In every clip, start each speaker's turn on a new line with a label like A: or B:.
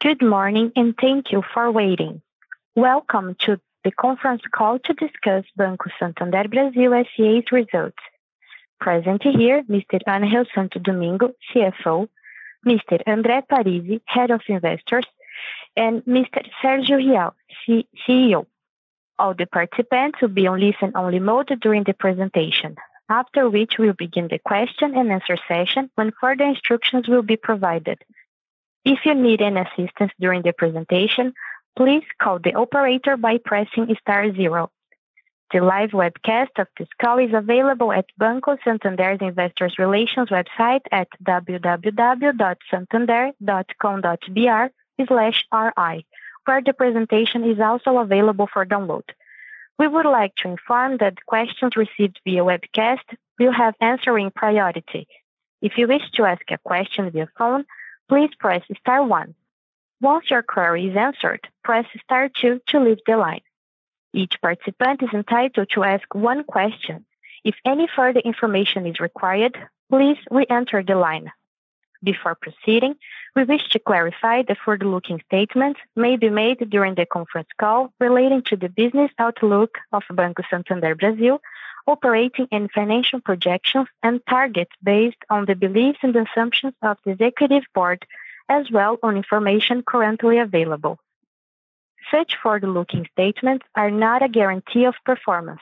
A: Good morning, and thank you for waiting. Welcome to the conference call to discuss Banco Santander Brasil S.A.'s results. Present here, Mr. Ángel Santo Domingo, CFO, Mr. André Parize, Head of Investors, and Mr. Sérgio Rial, CEO. All the participants will be on listen-only mode during the presentation, after which we'll begin the question and answer session when further instructions will be provided. If you need any assistance during the presentation, please call the operator by pressing star zero. The live webcast of this call is available at Banco Santander's Investor Relations website at www.santander.com.br/ri, where the presentation is also available for download. We would like to inform that questions received via webcast will have answering priority. If you wish to ask a question via phone, please press star one. Once your query is answered, press star two to leave the line. Each participant is entitled to ask one question. If any further information is required, please re-enter the line. Before proceeding, we wish to clarify that forward-looking statements may be made during the conference call relating to the business outlook of Banco Santander Brasil, operating and financial projections and targets based on the beliefs and assumptions of the executive board, as well on information currently available. Such forward-looking statements are not a guarantee of performance.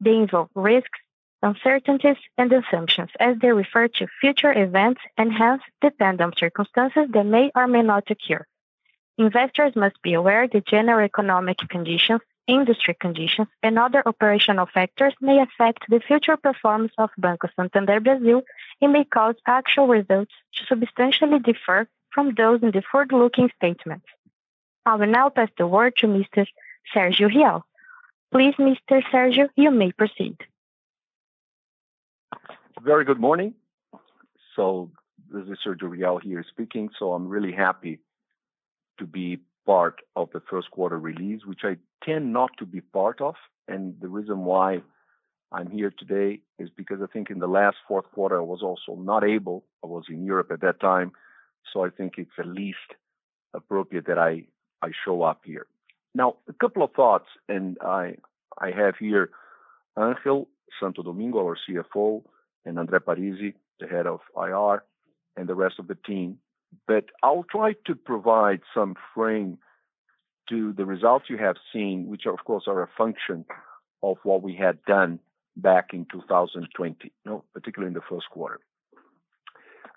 A: They involve risks, uncertainties, and assumptions as they refer to future events and hence depend on circumstances that may or may not occur. Investors must be aware that general economic conditions, industry conditions, and other operational factors may affect the future performance of Banco Santander Brasil and may cause actual results to substantially differ from those in the forward-looking statements. I will now pass the word to Mr. Sérgio Rial. Please, Mr. Sérgio, you may proceed.
B: Very good morning. So this is Sérgio Rial here speaking. So I'm really happy to be part of the first quarter release, which I tend not to be part of. And the reason why I'm here today is because I think in the last fourth quarter, I was also not able. I was in Europe at that time, so I think it's at least appropriate that I I show up here. Now, a couple of thoughts, and I I have here Ángel Santo Domingo, our CFO, and André Parize, the Head of IR, and the rest of the team. But I'll try to provide some frame to the results you have seen, which of course are a function of what we had done back in 2020, particularly in the first quarter.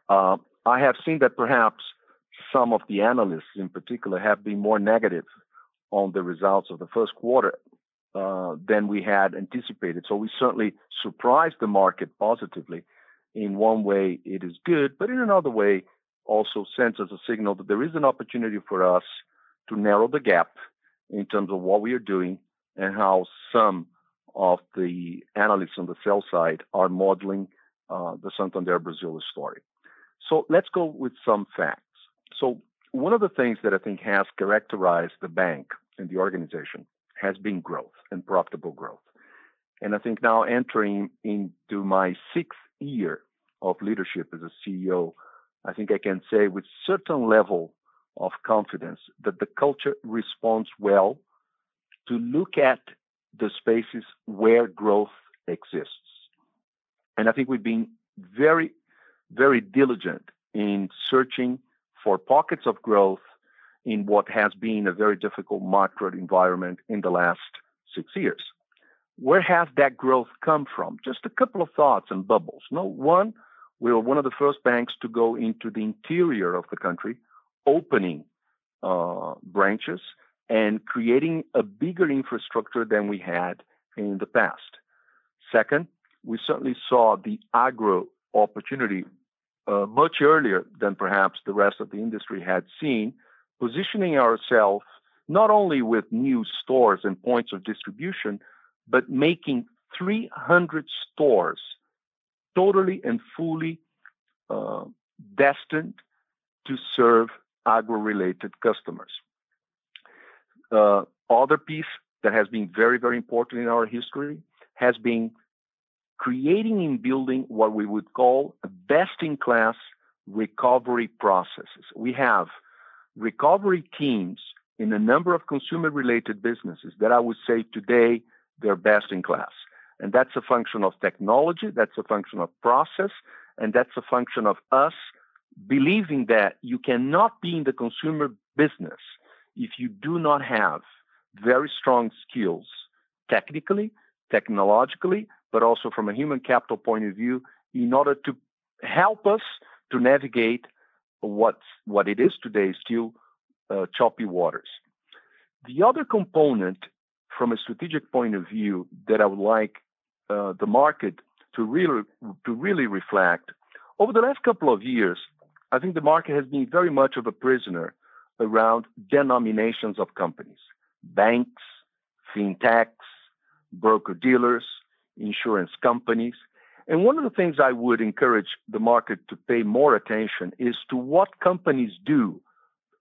B: Uh, I have seen that perhaps some of the analysts in particular have been more negative on the results of the first quarter uh, than we had anticipated. So we certainly surprised the market positively. In one way, it is good, but in another way, also sends us a signal that there is an opportunity for us to narrow the gap in terms of what we are doing and how some of the analysts on the sell side are modeling uh, the Santander Brazil story. So let's go with some facts. So one of the things that I think has characterized the bank and the organization has been growth and profitable growth. And I think now entering into my sixth year of leadership as a CEO, I think I can say with certain level of confidence that the culture responds well to look at the spaces where growth exists. And I think we've been very very diligent in searching for pockets of growth in what has been a very difficult macro environment in the last six years. Where has that growth come from? Just a couple of thoughts and bubbles. No one, we were one of the first banks to go into the interior of the country, opening uh, branches and creating a bigger infrastructure than we had in the past. Second, we certainly saw the agro opportunity uh, much earlier than perhaps the rest of the industry had seen, positioning ourselves not only with new stores and points of distribution, but making 300 stores totally and fully uh, destined to serve agro-related customers. Other piece that has been very very important in our history has been creating and building what we would call best-in-class recovery processes. We have recovery teams in a number of consumer related businesses that I would say today they're best in class. And that's a function of technology, that's a function of process, and that's a function of us believing that you cannot be in the consumer business if you do not have very strong skills technically, technologically, but also from a human capital point of view in order to help us to navigate what's, what it is today still uh, choppy waters. The other component from a strategic point of view that I would like uh, the market to really to really reflect over the last couple of years, I think the market has been very much of a prisoner around denominations of companies, banks, fintechs, broker dealers, insurance companies. And one of the things I would encourage the market to pay more attention is to what companies do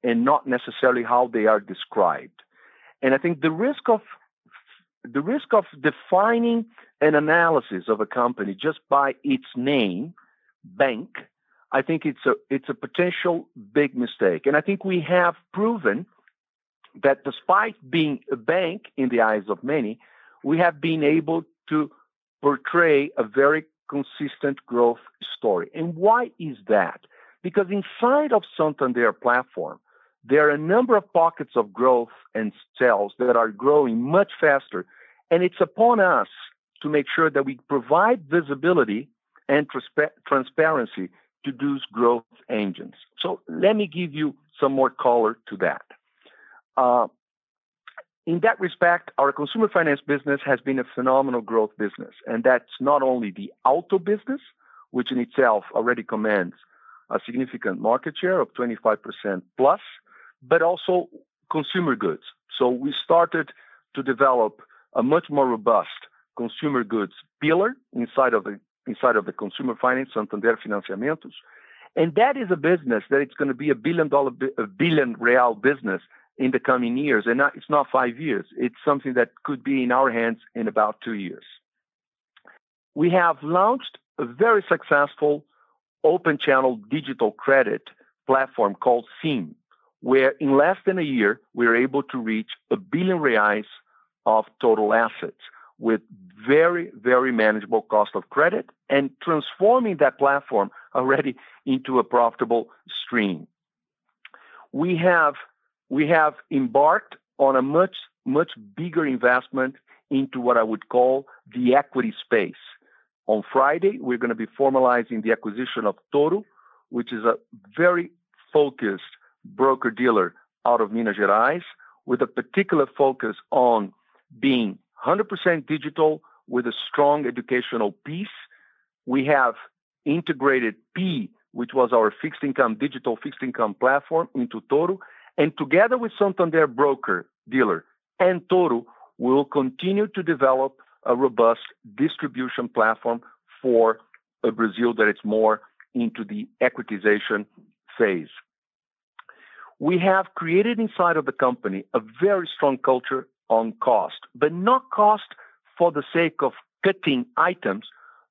B: and not necessarily how they are described. And I think the risk of the risk of defining an analysis of a company just by its name, bank, I think it's a it's a potential big mistake. And I think we have proven that despite being a bank in the eyes of many, we have been able to portray a very consistent growth story. And why is that? Because inside of Santander platform, there are a number of pockets of growth and sales that are growing much faster. And it's upon us to make sure that we provide visibility and transpa- transparency to those growth engines. So let me give you some more color to that. Uh, in that respect, our consumer finance business has been a phenomenal growth business. And that's not only the auto business, which in itself already commands a significant market share of 25% plus, but also consumer goods. So we started to develop a much more robust consumer goods pillar inside of the inside of the consumer finance, Santander Financiamentos. And that is a business that it's going to be a billion dollar, a billion real business in the coming years. And not, it's not five years. It's something that could be in our hands in about two years. We have launched a very successful open channel digital credit platform called SIM, where in less than a year, we are able to reach a billion reais of total assets with very, very manageable cost of credit and transforming that platform already into a profitable stream. We have, we have embarked on a much, much bigger investment into what I would call the equity space. On Friday, we're going to be formalizing the acquisition of Toro, which is a very focused broker dealer out of Minas Gerais with a particular focus on being 100% digital with a strong educational piece. We have integrated Pi, which was our fixed income, digital fixed income platform, into Toro. And together with Santander broker dealer and Toro, we'll continue to develop a robust distribution platform for a Brazil that is more into the equitization phase. We have created inside of the company a very strong culture on cost, but not cost for the sake of cutting items,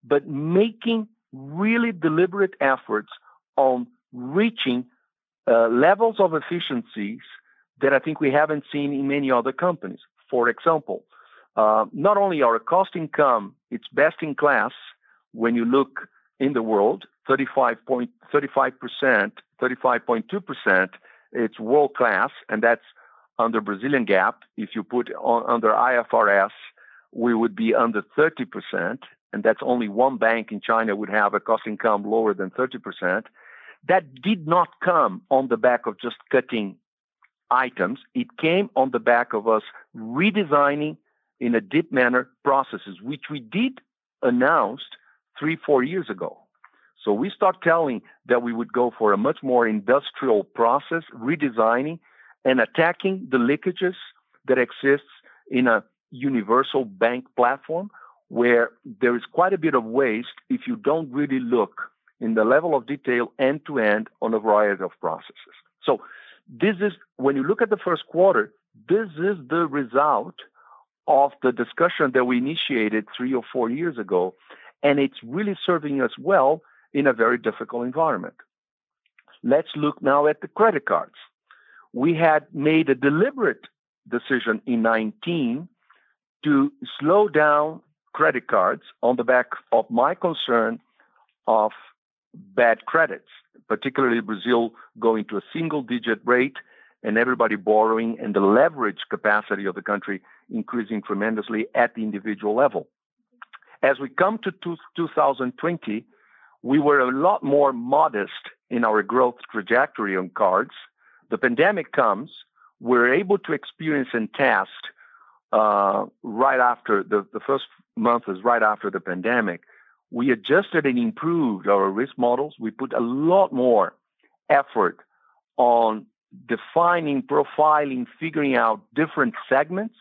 B: but making really deliberate efforts on reaching uh, levels of efficiencies that I think we haven't seen in many other companies. For example, uh, not only our cost income, it's best in class when you look in the world, 35.35%, 35.2%, it's world class, and that's under Brazilian GAAP. If you put on under IFRS, we would be under 30%, and that's only one bank in China would have a cost income lower than 30%. That did not come on the back of just cutting items. It came on the back of us redesigning in a deep manner processes, which we did announce three, four years ago. So we start telling that we would go for a much more industrial process, redesigning and attacking the leakages that exists in a universal bank platform where there is quite a bit of waste if you don't really look in the level of detail end to end on a variety of processes. So this is when you look at the first quarter, this is the result of the discussion that we initiated three or four years ago, and it's really serving us well in a very difficult environment. Let's look now at the credit cards. We had made a deliberate decision in 19 to slow down credit cards on the back of my concern of bad credits, particularly Brazil going to a single digit rate and everybody borrowing and the leverage capacity of the country increasing tremendously at the individual level. As we come to 2020, we were a lot more modest in our growth trajectory on cards. The pandemic comes, we're able to experience and test uh, right after the, the first month is right after the pandemic. We adjusted and improved our risk models. We put a lot more effort on defining, profiling, figuring out different segments.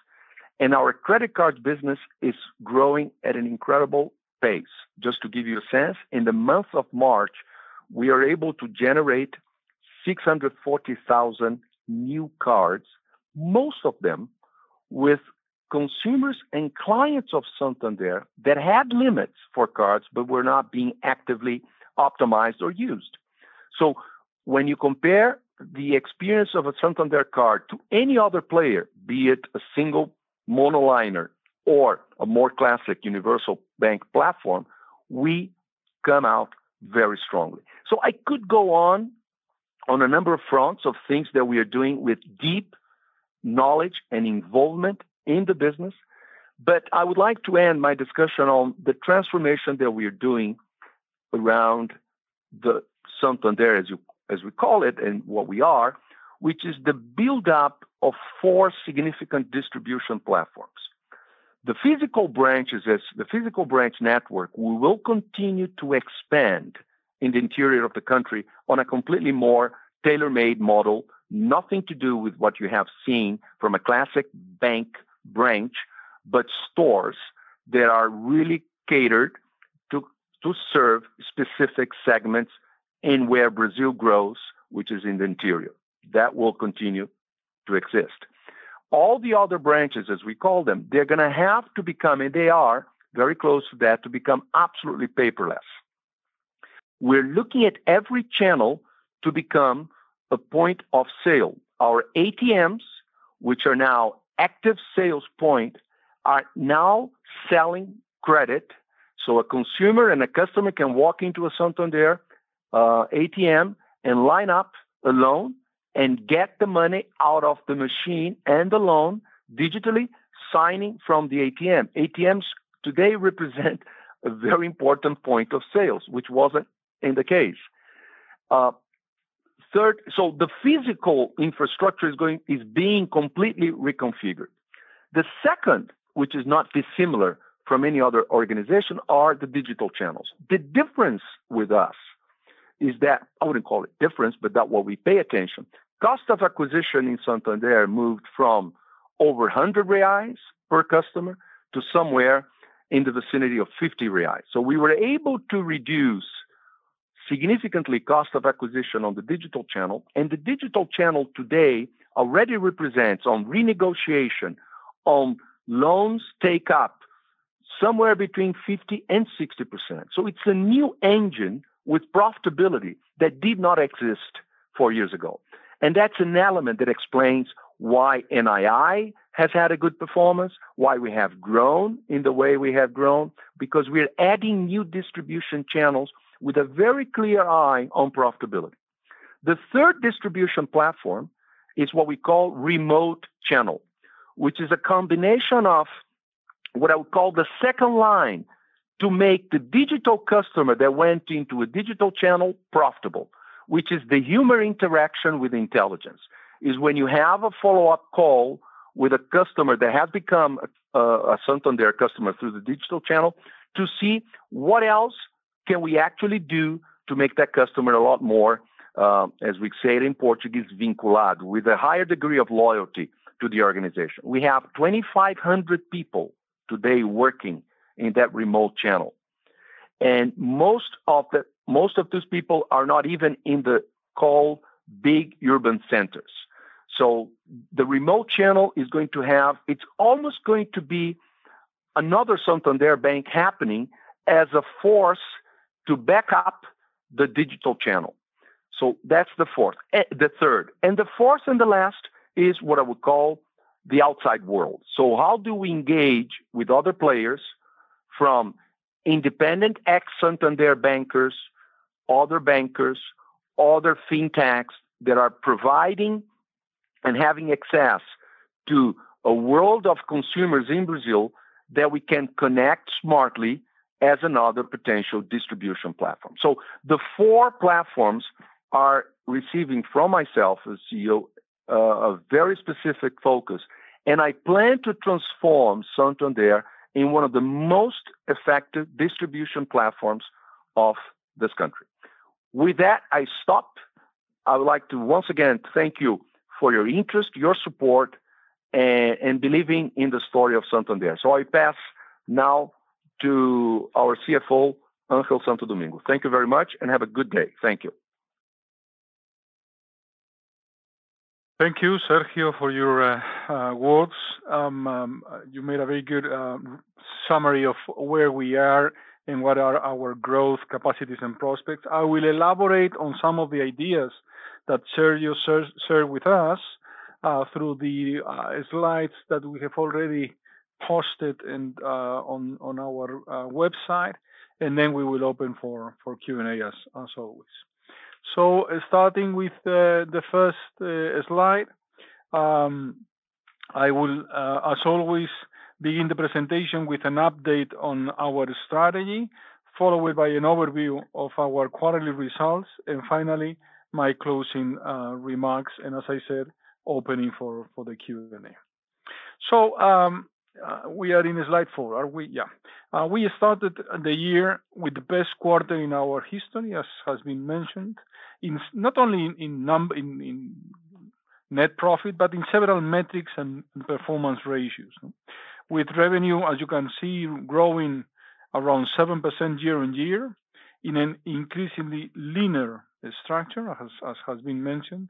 B: And our credit card business is growing at an incredible pace. Just to give you a sense, in the month of March, we are able to generate 640,000 new cards, most of them with consumers and clients of Santander that had limits for cards but were not being actively optimized or used. So when you compare the experience of a Santander card to any other player, be it a single monoliner or a more classic universal bank platform, we come out very strongly. So I could go on on a number of fronts of things that we are doing with deep knowledge and involvement in the business. But I would like to end my discussion on the transformation that we are doing around the Santander, as you as we call it, and what we are, which is the build-up of four significant distribution platforms. The physical branches, as the physical branch network, we will continue to expand in the interior of the country on a completely more tailor-made model, nothing to do with what you have seen from a classic bank branch, but stores that are really catered to, to serve specific segments in where Brazil grows, which is in the interior. That will continue to exist. All the other branches, as we call them, they're going to have to become, and they are very close to that, to become absolutely paperless. We're looking at every channel to become a point of sale. Our ATMs, which are now active sales point, are now selling credit. So a consumer and a customer can walk into a Santander uh, ATM and line up a loan and get the money out of the machine and the loan digitally signing from the ATM. ATMs today represent a very important point of sales, which wasn't in the case. Uh, third, so the physical infrastructure is going is being completely reconfigured. The second, which is not dissimilar from any other organization, are the digital channels. The difference with us is that I wouldn't call it difference, but that what we pay attention. Cost of acquisition in Santander moved from over 100 reais per customer to somewhere in the vicinity of 50 reais. So we were able to reduce significantly cost of acquisition on the digital channel, and the digital channel today already represents on renegotiation, on loans take up somewhere between 50 and 60%. So it's a new engine with profitability that did not exist four years ago. And that's an element that explains why NII has had a good performance, why we have grown in the way we have grown, because we're adding new distribution channels with a very clear eye on profitability. The third distribution platform is what we call remote channel, which is a combination of what I would call the second line to make the digital customer that went into a digital channel profitable, which is the human interaction with intelligence. Is when you have a follow up call with a customer that has become a, a Santander customer through the digital channel to see what else can we actually do to make that customer a lot more, uh, as we say it in Portuguese, vinculado, with a higher degree of loyalty to the organization. We have 2,500 people today working in that remote channel. And most of the most of those people are not even in the called big urban centers. So the remote channel is going to have it's almost going to be another Santander bank happening as a force to back up the digital channel. So that's the fourth, eh, the third. And the fourth and the last is what I would call the outside world. So how do we engage with other players from independent ex Santander bankers, other bankers, other fintechs that are providing and having access to a world of consumers in Brazil that we can connect smartly as another potential distribution platform. So the four platforms are receiving from myself as CEO uh, a very specific focus, and I plan to transform Santander in one of the most effective distribution platforms of this country. With that, I stop. I would like to once again thank you for your interest, your support, and, and believing in the story of Santander. So I pass now to our CFO, Angel Santo Domingo. Thank you very much and have a good day. Thank you.
C: Thank you, Sergio, for your uh, uh, words. Um, um, you made a very good uh, summary of where we are and what are our growth capacities and prospects. I will elaborate on some of the ideas that Sergio shared with us through the slides that we have already posted and uh, on on our website, and then we will open for for Q&A as as always. So starting with the first slide, um, I will, as always, begin the presentation with an update on our strategy, followed by an overview of our quarterly results, and finally, my closing remarks, and as I said, opening for, for the Q&A. So um, uh, we are in slide four, are we? Yeah. Uh, we started the year with the best quarter in our history, as has been mentioned, in not only in in, net profit, but in several metrics and performance ratios. With revenue, as you can see, growing around 7% year on year in an increasingly linear structure, as, as has been mentioned,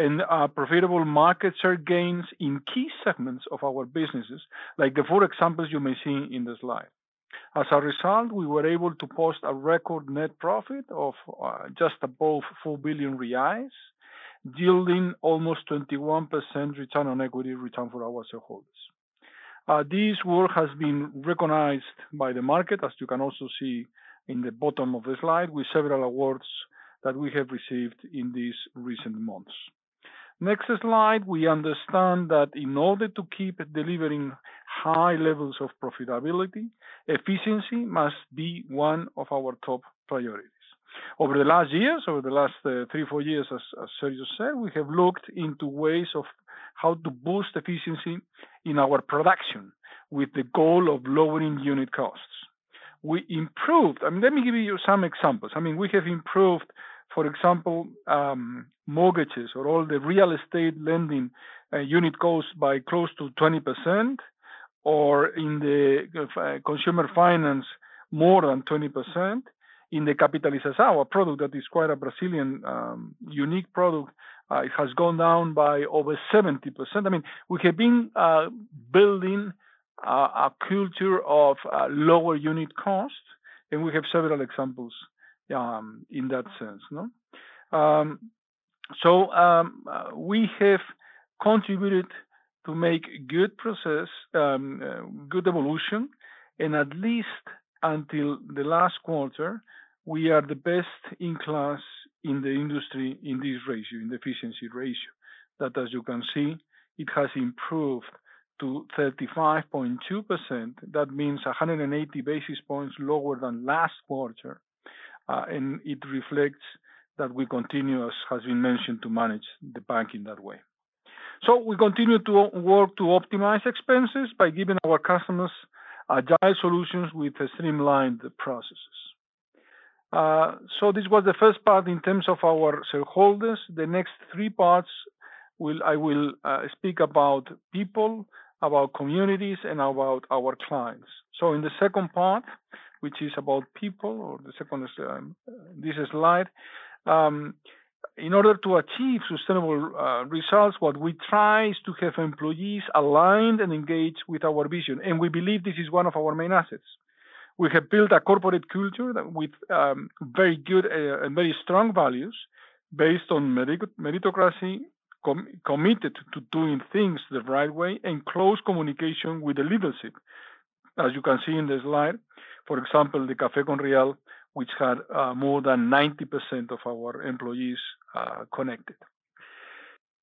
C: and uh, profitable market share gains in key segments of our businesses, like the four examples you may see in the slide. As a result, we were able to post a record net profit of uh, just above 4 billion reais, yielding almost 21% return on equity return for our shareholders. Uh, this work has been recognized by the market, as you can also see in the bottom of the slide, with several awards that we have received in these recent months. Next slide, we understand that in order to keep delivering high levels of profitability, efficiency must be one of our top priorities. Over the last years, over the last uh, three, four years, as, as Sergio said, we have looked into ways of how to boost efficiency in our production with the goal of lowering unit costs. We improved, I mean, let me give you some examples. I mean, we have improved for example, um, mortgages or all the real estate lending uh, unit costs by close to 20%, or in the uh, consumer finance more than 20%. In the Capitalização, a product that is quite a Brazilian um, unique product, uh, it has gone down by over 70%. I mean, we have been uh, building a culture of uh, lower unit cost, and we have several examples um, in that sense. No? Um, so um, uh, we have contributed to make good process, um, uh, good evolution, and at least until the last quarter, we are the best in class in the industry in this ratio, in the efficiency ratio. That, as you can see, it has improved to 35.2%. That means 180 basis points lower than last quarter and it reflects that we continue, as has been mentioned, to manage the bank in that way. So we continue to work to optimize expenses by giving our customers agile solutions with streamlined processes. Uh, so this was the first part in terms of our shareholders. The next three parts will I will uh, speak about people, about communities, and about our clients. So in the second part, which is about people, or the second um, this slide. Um, in order to achieve sustainable uh, results, what we try is to have employees aligned and engaged with our vision, and we believe this is one of our main assets. We have built a corporate culture with um, very good uh, and very strong values based on meritocracy, com committed to doing things the right way, and close communication with the leadership. As you can see in the slide, for example, the Café com Rial, which had uh, more than 90% of our employees uh, connected.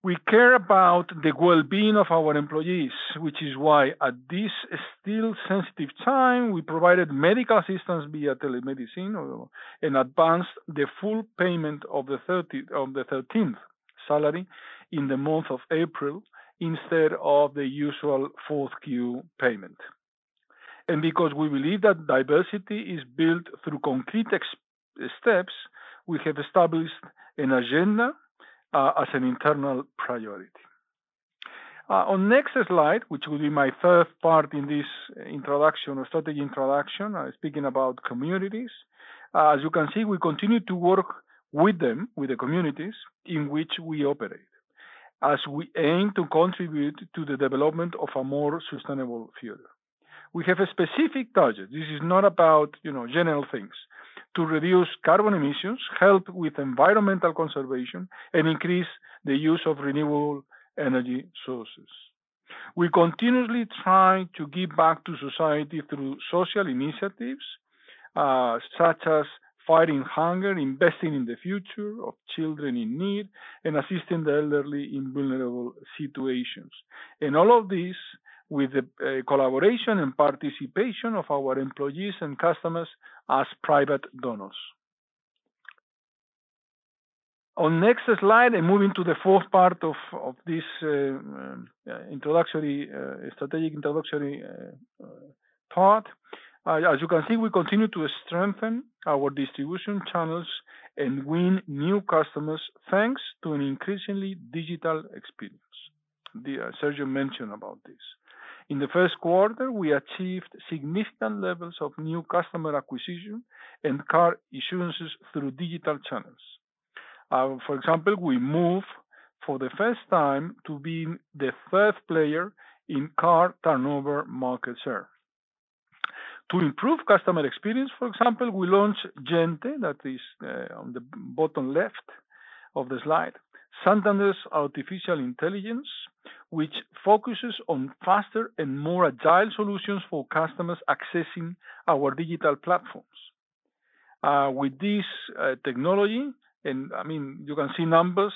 C: We care about the well-being of our employees, which is why at this still sensitive time, we provided medical assistance via telemedicine and advanced the full payment of the 30 of the 13th salary in the month of April instead of the usual fourth Q payment. And because we believe that diversity is built through concrete steps, we have established an agenda uh, as an internal priority. Uh, on next slide, which will be my third part in this introduction or strategy introduction, uh, speaking about communities. Uh, as you can see, we continue to work with them, with the communities in which we operate, as we aim to contribute to the development of a more sustainable future. We have a specific target. This is not about, you know, general things to reduce carbon emissions, help with environmental conservation, and increase the use of renewable energy sources. We continuously try to give back to society through social initiatives, uh, such as fighting hunger, investing in the future of children in need, and assisting the elderly in vulnerable situations. And all of this with the uh, collaboration and participation of our employees and customers as private donors. On next slide, and moving to the fourth part of, this uh, uh, introductory, strategic introductory part, as you can see, we continue to strengthen our distribution channels and win new customers thanks to an increasingly digital experience. Sergio mentioned about this. In the first quarter, we achieved significant levels of new customer acquisition and car issuances through digital channels. Uh, for example, we moved for the first time to being the third player in car turnover market share. To improve customer experience, for example, we launched Gente, that is uh, on the bottom left of the slide, Santander's artificial intelligence, which focuses on faster and more agile solutions for customers accessing our digital platforms. Uh, with this uh, technology, and I mean, you can see numbers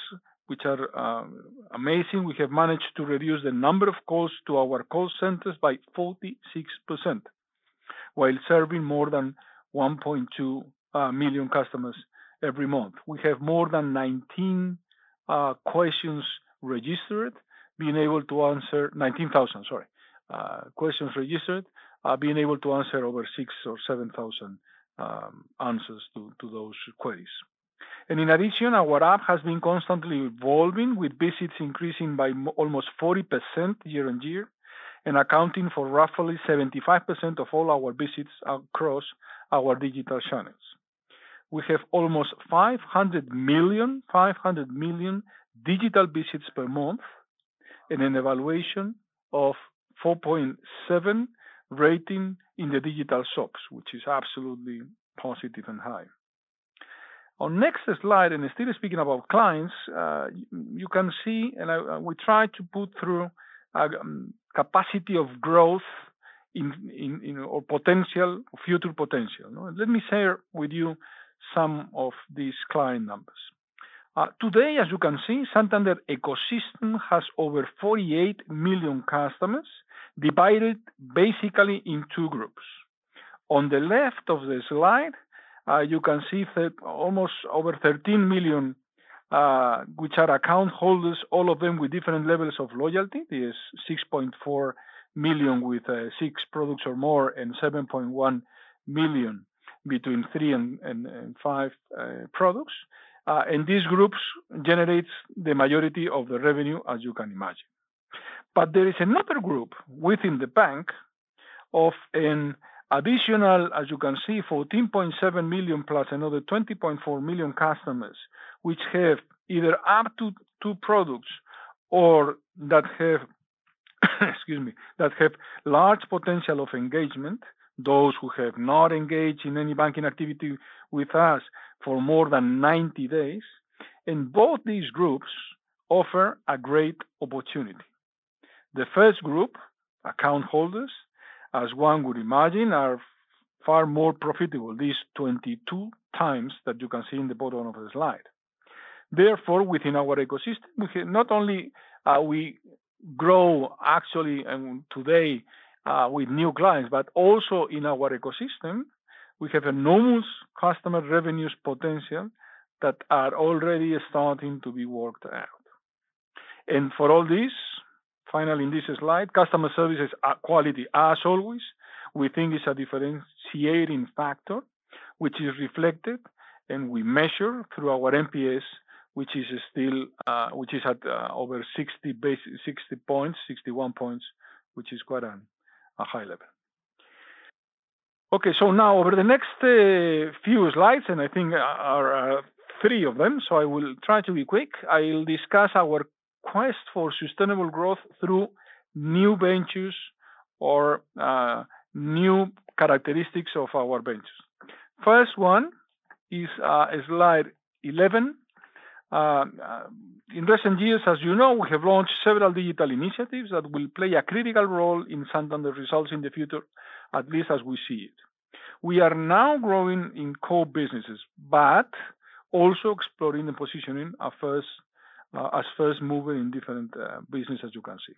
C: which are uh, amazing. We have managed to reduce the number of calls to our call centers by 46%, while serving more than 1.2 uh, million customers every month. We have more than 19 uh, questions registered, being able to answer 19,000, sorry, uh, questions registered, uh, being able to answer over six or 7,000 um, answers to, to those queries. And in addition, our app has been constantly evolving with visits increasing by almost 40% year on year and accounting for roughly 75% of all our visits across our digital channels we have almost 500 million, 500 million digital visits per month and an evaluation of 4.7 rating in the digital shops, which is absolutely positive and high. On next slide, and still speaking about clients, uh, you can see, and I, we try to put through a um, capacity of growth in, in, in, or potential, future potential. Let me share with you some of these client numbers. Uh, today, as you can see, Santander ecosystem has over 48 million customers, divided basically in two groups. On the left of the slide, uh, you can see that almost over 13 million, uh, which are account holders, all of them with different levels of loyalty. There's 6.4 million with six products or more, and 7.1 million between three and, and, and five uh, products. Uh, and these groups generates the majority of the revenue, as you can imagine. But there is another group within the bank of an additional, as you can see, 14.7 million plus another 20.4 million customers, which have either up to two products or that have, excuse me, that have large potential of engagement those who have not engaged in any banking activity with us for more than 90 days, and both these groups offer a great opportunity. The first group, account holders, as one would imagine, are far more profitable, these 22 times that you can see in the bottom of the slide. Therefore, within our ecosystem, we not only uh, we grow actually and today uh, with new clients, but also in our ecosystem, we have enormous customer revenues potential that are already starting to be worked out. And for all this, finally in this slide, customer services quality, as always, we think is a differentiating factor, which is reflected and we measure through our NPS, which is still uh, which is at uh, over 60 base 60 points, 61 points, which is quite a, a high level. Okay, so now over the next uh, few slides, and I think are uh, three of them, so I will try to be quick. I'll discuss our quest for sustainable growth through new ventures or uh, new characteristics of our ventures. First one is uh, slide 11. Uh, in recent years, as you know, we have launched several digital initiatives that will play a critical role in Santander results in the future, at least as we see it. We are now growing in core businesses, but also exploring the positioning as first, uh, as first mover in different uh, businesses, as you can see.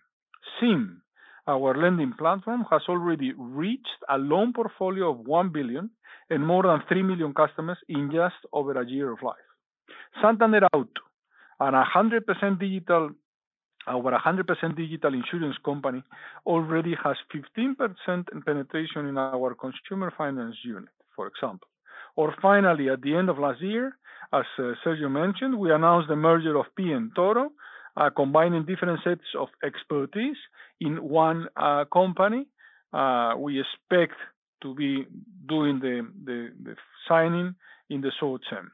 C: SIM, our lending platform, has already reached a loan portfolio of 1 billion and more than 3 million customers in just over a year of life. Santander Auto, an 100% digital, over 100% digital insurance company, already has 15% penetration in our consumer finance unit, for example. Or finally, at the end of last year, as uh, Sergio mentioned, we announced the merger of Pi and Toro, uh, combining different sets of expertise in one uh, company. We expect to be doing the signing in the short term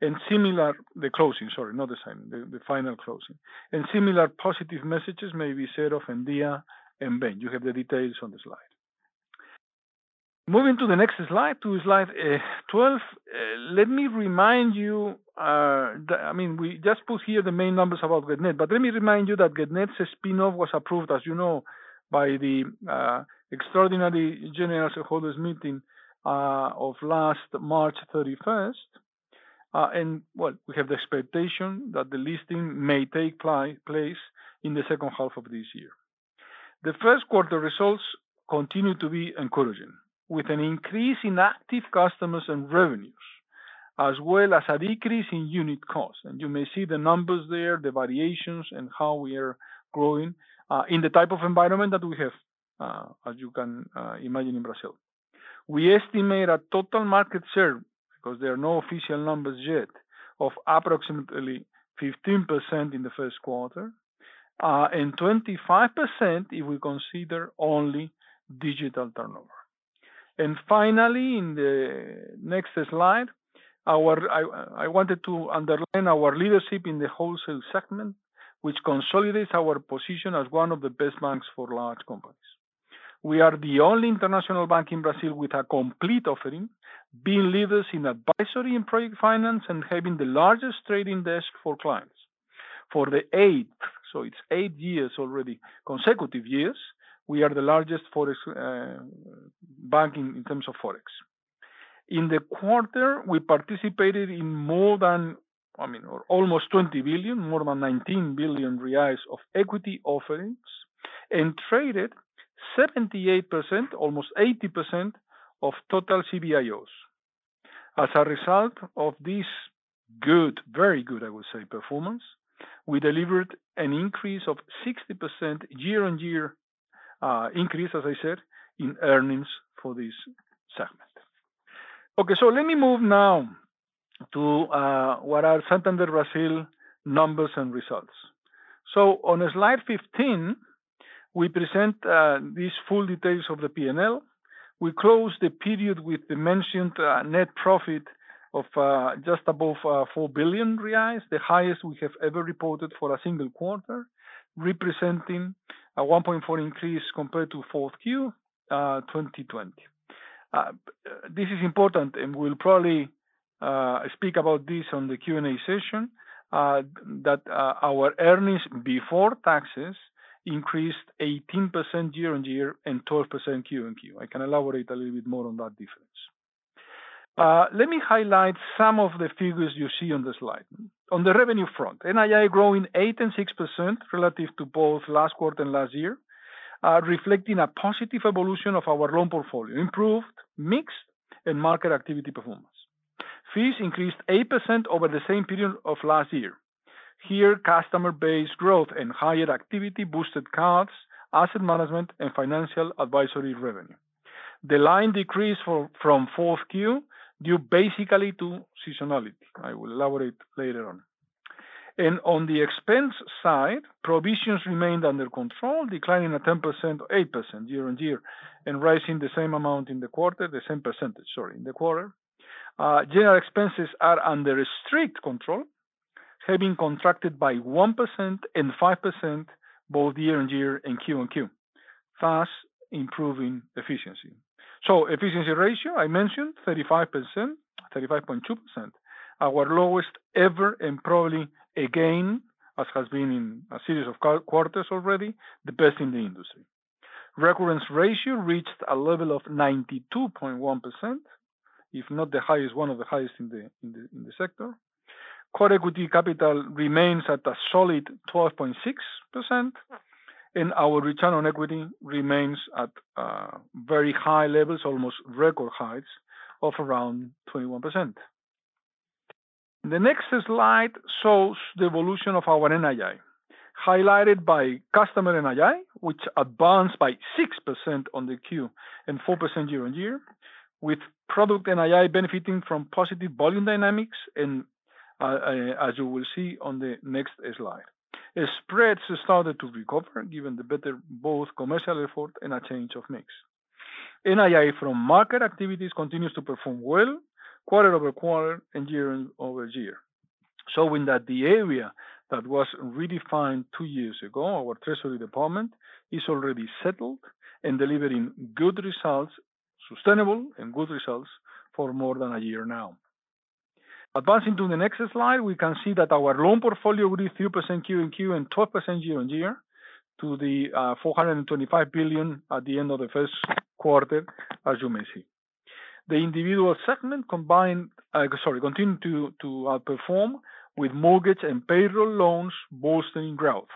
C: and similar the closing sorry not the signing the, the final closing. And similar positive messages may be said of Emdia and Ben you have the details on the slide. Moving to the next slide to slide uh, 12 uh, let me remind you uh, that, I mean we just put here the main numbers about GetNet but let me remind you that GetNet's spin-off was approved as you know by the uh, extraordinary general shareholders meeting uh, of last March 31st uh, and well, we have the expectation that the listing may take place in the second half of this year. The first quarter results continue to be encouraging, with an increase in active customers and revenues, as well as a decrease in unit costs. And you may see the numbers there, the variations, and how we are growing uh, in the type of environment that we have, uh, as you can uh, imagine in Brazil. We estimate a total market share because there are no official numbers yet, of approximately 15% in the first quarter, uh, and 25% if we consider only digital turnover. And finally, in the next slide, our I, I wanted to underline our leadership in the wholesale segment, which consolidates our position as one of the best banks for large companies. We are the only international bank in Brazil with a complete offering, being leaders in advisory and project finance and having the largest trading desk for clients. For the eighth, so it's eight years already, consecutive years, we are the largest forex uh, bank in, in terms of forex. In the quarter, we participated in more than, I mean, or almost 20 billion, more than 19 billion reais of equity offerings, and traded 78%, almost 80% of total CBIOs. As a result of this good, very good, I would say, performance, we delivered an increase of 60% year-on-year uh, increase, as I said, in earnings for this segment. Okay, so let me move now to uh, what are Santander Brazil numbers and results. So on slide 15, we present uh, these full details of the P&L. We close the period with the mentioned uh, net profit of uh, just above 4 billion reais, the highest we have ever reported for a single quarter, representing a 1.4 increase compared to fourth Q 2020. This is important, and we'll probably speak about this on the Q&A session, that our earnings before taxes increased 18% year-on-year and 12% Q-on-Q. I can elaborate a little bit more on that difference. Uh, let me highlight some of the figures you see on the slide. On the revenue front, NII growing 8 and 6% relative to both last quarter and last year, uh, reflecting a positive evolution of our loan portfolio, improved mix and market activity performance. Fees increased 8% over the same period of last year. Here, customer base growth and higher activity boosted cards, asset management, and financial advisory revenue. The line decreased from fourth Q due basically to seasonality. I will elaborate later on. And on the expense side, provisions remained under control, declining at 10% or 8% year-on-year, and rising the same amount in the quarter, the same percentage, sorry, in the quarter. Uh, general expenses are under strict control, having contracted by 1% and 5% both year-on-year and Q-on-Q, thus improving efficiency. So efficiency ratio, I mentioned 35%, 35.2%, our lowest ever, and probably again, as has been in a series of quarters already, the best in the industry. Recurrence ratio reached a level of 92.1%, if not the highest, one of the highest in the in the sector. Core equity capital remains at a solid 12.6%, and our return on equity remains at uh, very high levels, almost record highs of around 21%. The next slide shows the evolution of our NII, highlighted by customer NII, which advanced by 6% on the Q and 4% year-on-year, with product NII benefiting from positive volume dynamics, and as you will see on the next slide. Spreads started to recover given the better both commercial effort and a change of mix. NII from market activities continues to perform well quarter-over-quarter and year-over-year, showing that the area that was redefined two years ago, our treasury department, is already settled and delivering good results, sustainable and good results for more than a year now. Advancing to the next slide, we can see that our loan portfolio grew 3% Q-on-Q and 12% year-on-year to the 425 billion at the end of the first quarter, as you may see. The individual segment combined uh sorry, continued to outperform with mortgage and payroll loans boosting growth.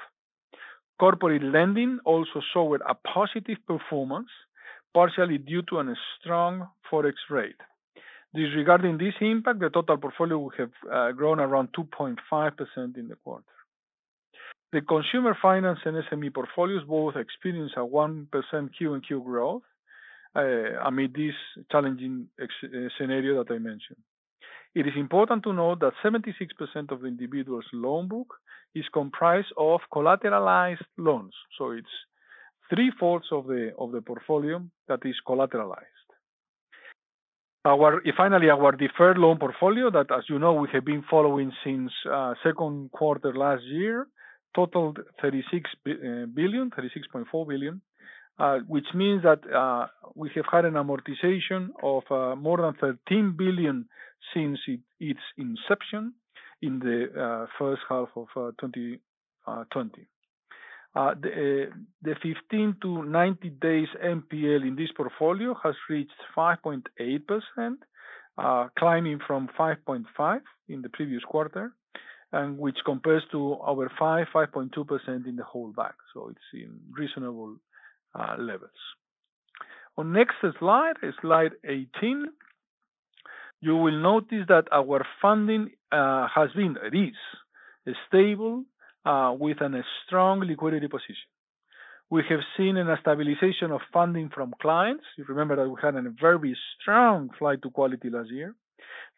C: Corporate lending also showed a positive performance, partially due to a strong Forex rate. Disregarding this impact, the total portfolio would have uh, grown around 2.5% in the quarter. The consumer finance and SME portfolios both experienced a 1% Q-on-Q growth uh, amid this challenging uh, scenario that I mentioned. It is important to note that 76% of the individual's loan book is comprised of collateralized loans. So it's three-fourths of the portfolio that is collateralized. Our eh, finally, our deferred loan portfolio that, as you know, we have been following since uh, second quarter last year, totaled 36 eh, billion, 36.4 billion, uh, which means that uh, we have had an amortization of more than 13 billion since its inception in the first half of 2020. Uh, uh, the 15 to 90 days NPL in this portfolio has reached 5.8%, uh, climbing from 5.5 in the previous quarter, and which compares to our 5.2% in the whole bank. So it's in reasonable uh, levels. On next slide, slide 18, you will notice that our funding has been, it is stable Uh, with a strong liquidity position. We have seen a stabilization of funding from clients. You remember that we had a very strong flight to quality last year,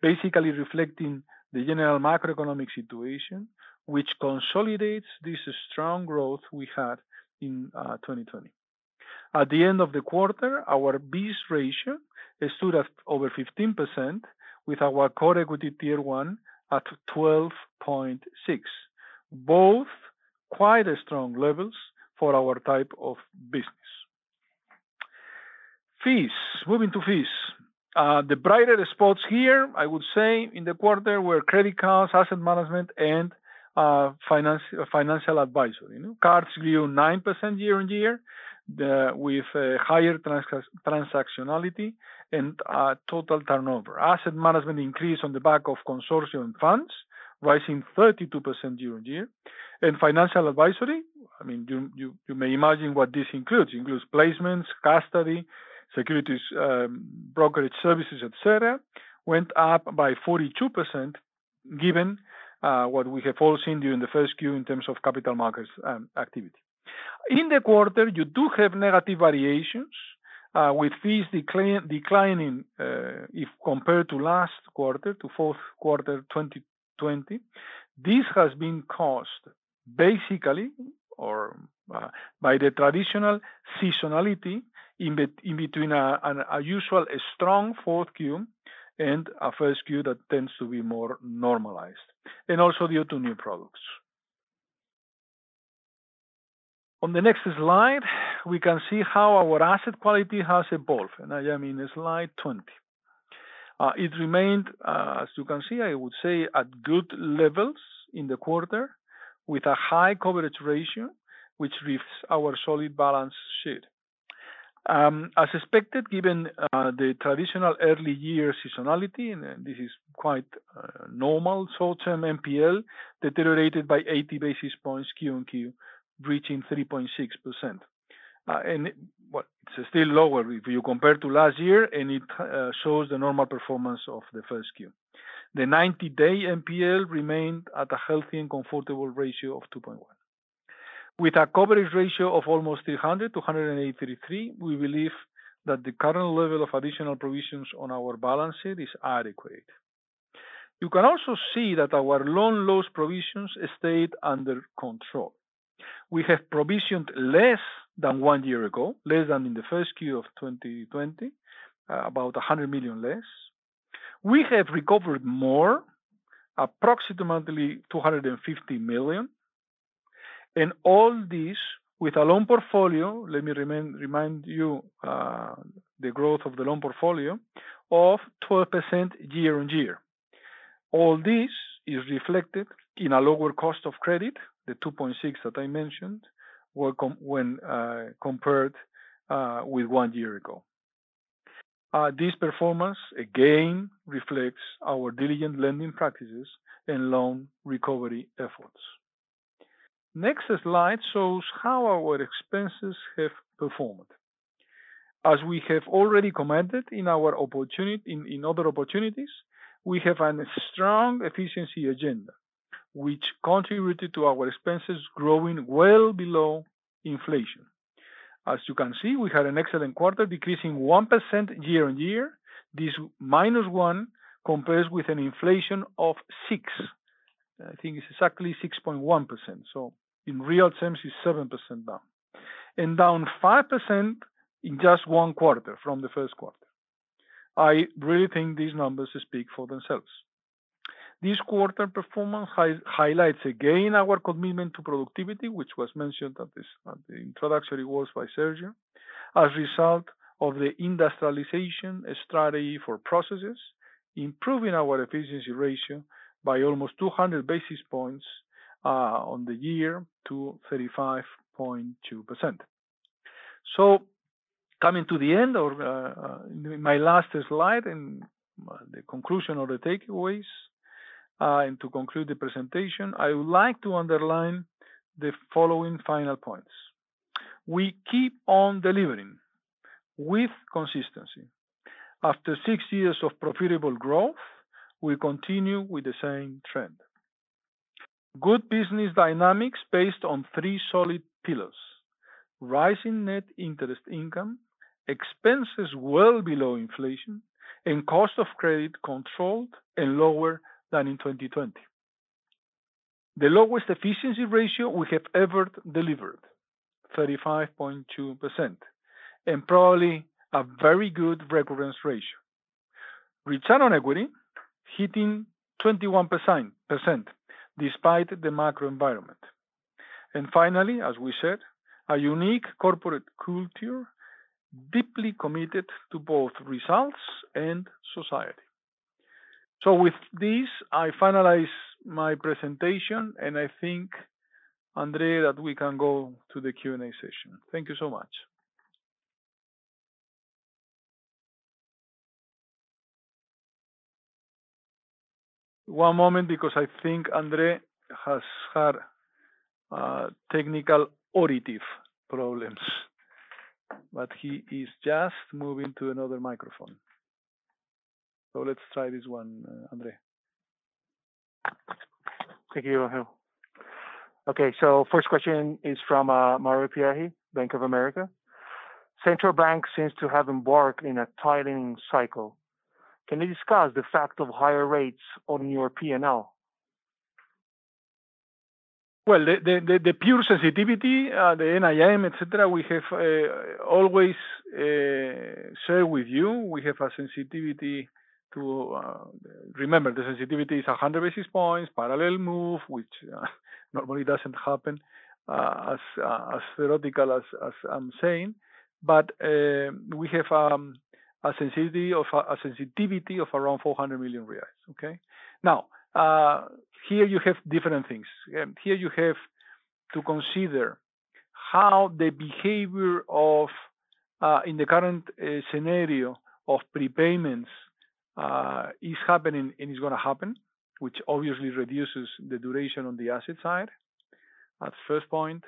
C: basically reflecting the general macroeconomic situation, which consolidates this strong growth we had in uh, 2020. At the end of the quarter, our BIS ratio stood at over 15% with our core equity Tier 1 at 12.6%. Both quite strong levels for our type of business. Fees. Moving to fees. Uh, the brighter spots here, I would say, in the quarter were credit cards, asset management, and uh, uh, financial advisory. Cards grew 9% year-on-year with higher transactionality and total turnover. Asset management increased on the back of consortium funds, rising 32% year-on-year. And financial advisory, I mean, you may imagine what this includes. It includes placements, custody, securities um, brokerage services, etc., went up by 42%, given uh, what we have all seen during the first Q in terms of capital markets um, activity. In the quarter, you do have negative variations uh, with fees declining uh, if compared to last quarter, to fourth quarter 2020. This has been caused basically or uh, by the traditional seasonality in between a an usual strong fourth Q and a first Q that tends to be more normalized, and also due to new products. On the next slide, we can see how our asset quality has evolved, and I am in slide 20. Uh, it remained, uh, as you can see, I would say, at good levels in the quarter with a high coverage ratio, which reflects our solid balance sheet. Um, as expected, given uh, the traditional early year seasonality, and this is quite normal, short-term NPL deteriorated by 80 basis points Q-on-Q, reaching 3.6%. Uh, and it's still lower if you compare to last year, and it uh, shows the normal performance of the first Q. The 90-day NPL remained at a healthy and comfortable ratio of 2.1. With a coverage ratio of almost 300 to 183, we believe that the current level of additional provisions on our balance sheet is adequate. You can also see that our loan loss provisions stayed under control. We have provisioned less than one year ago, less than in the first Q of 2020, uh, about 100 million less. We have recovered more, approximately 250 million. And All this with a loan portfolio, let me remind you uh, the growth of the loan portfolio, of 12% year-on-year. All this is reflected in a lower cost of credit, the 2.6 that I mentioned, when uh, compared uh, with one year ago. Uh, this performance, again, reflects our diligent lending practices and loan recovery efforts. Next slide shows how our expenses have performed. As we have already commented in our opportunity in other opportunities, we have a strong efficiency agenda, which contributed to our expenses growing well below inflation. As you can see, we had an excellent quarter, decreasing 1% year-on-year. This -1 compares with an inflation of 6. I think it's exactly 6.1%. So In real terms, it's 7% down. And down 5% in just one quarter from the first quarter. I really think these numbers speak for themselves. This quarter performance highlights again our commitment to productivity, which was mentioned at the introductory words by Sergio, as a result of the industrialization strategy for processes, improving our efficiency ratio by almost 200 basis points uh, on the year to 35.2%. So coming to the end of uh, uh, my last slide and the conclusion of the takeaways, Uh, and to conclude the presentation, I would like to underline the following final points. We keep on delivering with consistency. After six years of profitable growth, we continue with the same trend. Good business dynamics based on three solid pillars: rising net interest income, expenses well below inflation, and cost of credit controlled and lower than in 2020. The lowest efficiency ratio we have ever delivered, 35.2%, and probably a very good recurrence ratio. Return on equity hitting 21% despite the macro environment. And Finally, as we said, a unique corporate culture deeply committed to both results and society. So with this, I finalize my presentation, and I think, Andre, that we can go to the Q&A session. Thank you so much. One moment, because I think Andre has had uh, technical auditive problems, but he is just moving to another microphone. So let's try this one, uh, Andre.
D: Thank you, Angel. Okay, so first question is from uh, Mario Pierry, Bank of America. Central bank seems to have embarked in a tightening cycle. Can you discuss the fact of higher rates on your P&L?
C: Well, the, the, the pure sensitivity, uh, the NIM, etc., we have uh, always uh, shared with you. We have a sensitivity to uh, remember the sensitivity is 100 basis points, parallel move, which uh, normally doesn't happen uh, as as theoretical as, as I'm saying, but we have um, a sensitivity of a, sensitivity of around 400 million reais. Okay, now here you have different things. Um, here you have to consider how the behavior of uh, in the current uh, scenario of prepayments uh, is happening and is going to happen, which obviously reduces the duration on the asset side. That's first point.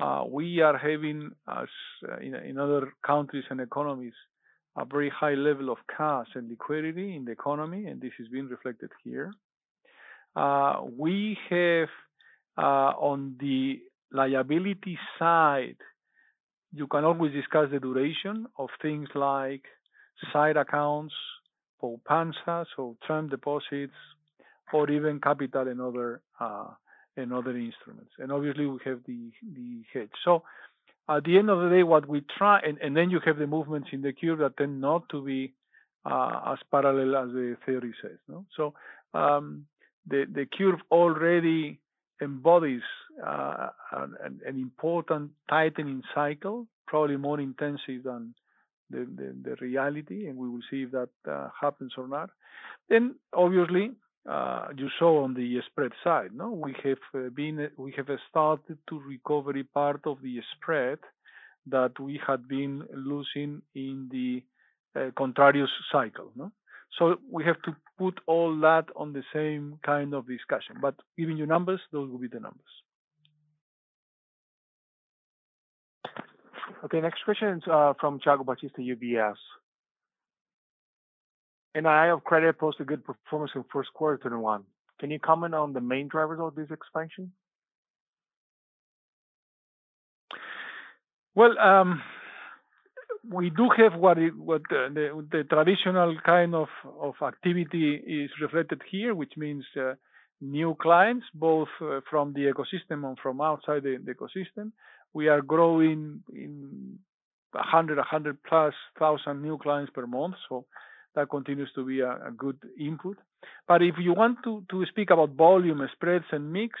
C: Uh, we are having, as uh, in, in, other countries and economies, a very high level of cash and liquidity in the economy, and this is being reflected here. Uh, we have uh, on the liability side, you can always discuss the duration of things like side accounts, poupança, so term deposits, or even capital and other uh, and other instruments. And obviously we have the the hedge. So at the end of the day, what we try, and, and then you have the movements in the curve that tend not to be uh, as parallel as the theory says. No? So um, the the curve already embodies uh, an, an, important tightening cycle, probably more intensive than the, the, the reality, and we will see if that uh, happens or not. Then, obviously, uh, you saw on the spread side, no, we have uh, been we have started to recover part of the spread that we had been losing in the uh, contrarious cycle, no. So we have to put all that on the same kind of discussion. But giving you numbers, those will be the numbers.
D: Okay, next question is uh, from Thiago Batista, UBS. NII of credit posted good performance in first quarter 21. Can you comment on the main drivers of this expansion?
C: Well, um, we do have what the, traditional kind of, activity is reflected here, which means uh, new clients, both uh, from the ecosystem and from outside the ecosystem we are growing in 100, 100 plus thousand new clients per month. So that continues to be a, a good input. But if you want to, to speak about volume, spreads, and mix,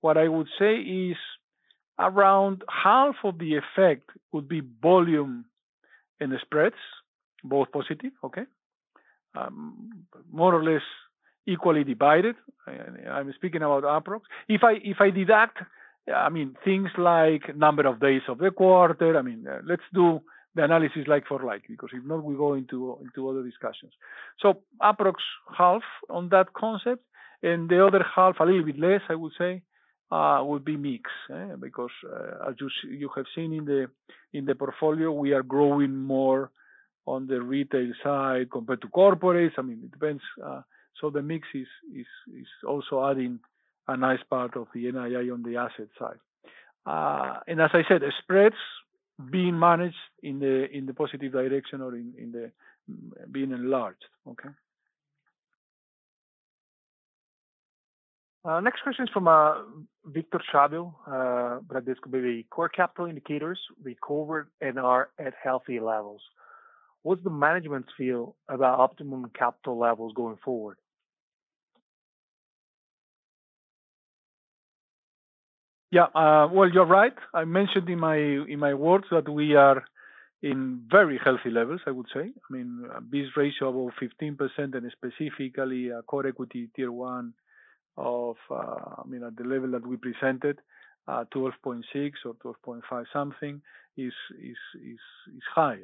C: what I would say is around half of the effect would be volume and spreads, both positive, okay? Um, more or less equally divided. I, am speaking about approx. If I if I deduct I mean, things like number of days of the quarter. I mean, uh, let's do the analysis like for like, because if not, we go into into other discussions. So approx half on that concept, and the other half, a little bit less, I would say, uh, would be mix, eh? because uh, as you you have seen in the in the portfolio, we are growing more on the retail side compared to corporates. I mean, it depends. Uh, so the mix is is is also adding a nice part of the NII on the asset side. Uh, and as I said, spreads being managed in the in the positive direction or in, in the mm, being enlarged. Okay.
D: Uh, next question is from uh, Victor Schabbel, uh, Bradesco BBI. Core capital indicators recovered and are at healthy levels. What's the management's feel about optimum capital levels going forward?
C: Yeah, uh, well, you're right. I mentioned in my in my words that we are in very healthy levels, I would say. I mean, BIS ratio of 15% and specifically a core equity tier one of, uh, I mean, at the level that we presented, uh, 12.6 or 12.5 something is is is is high.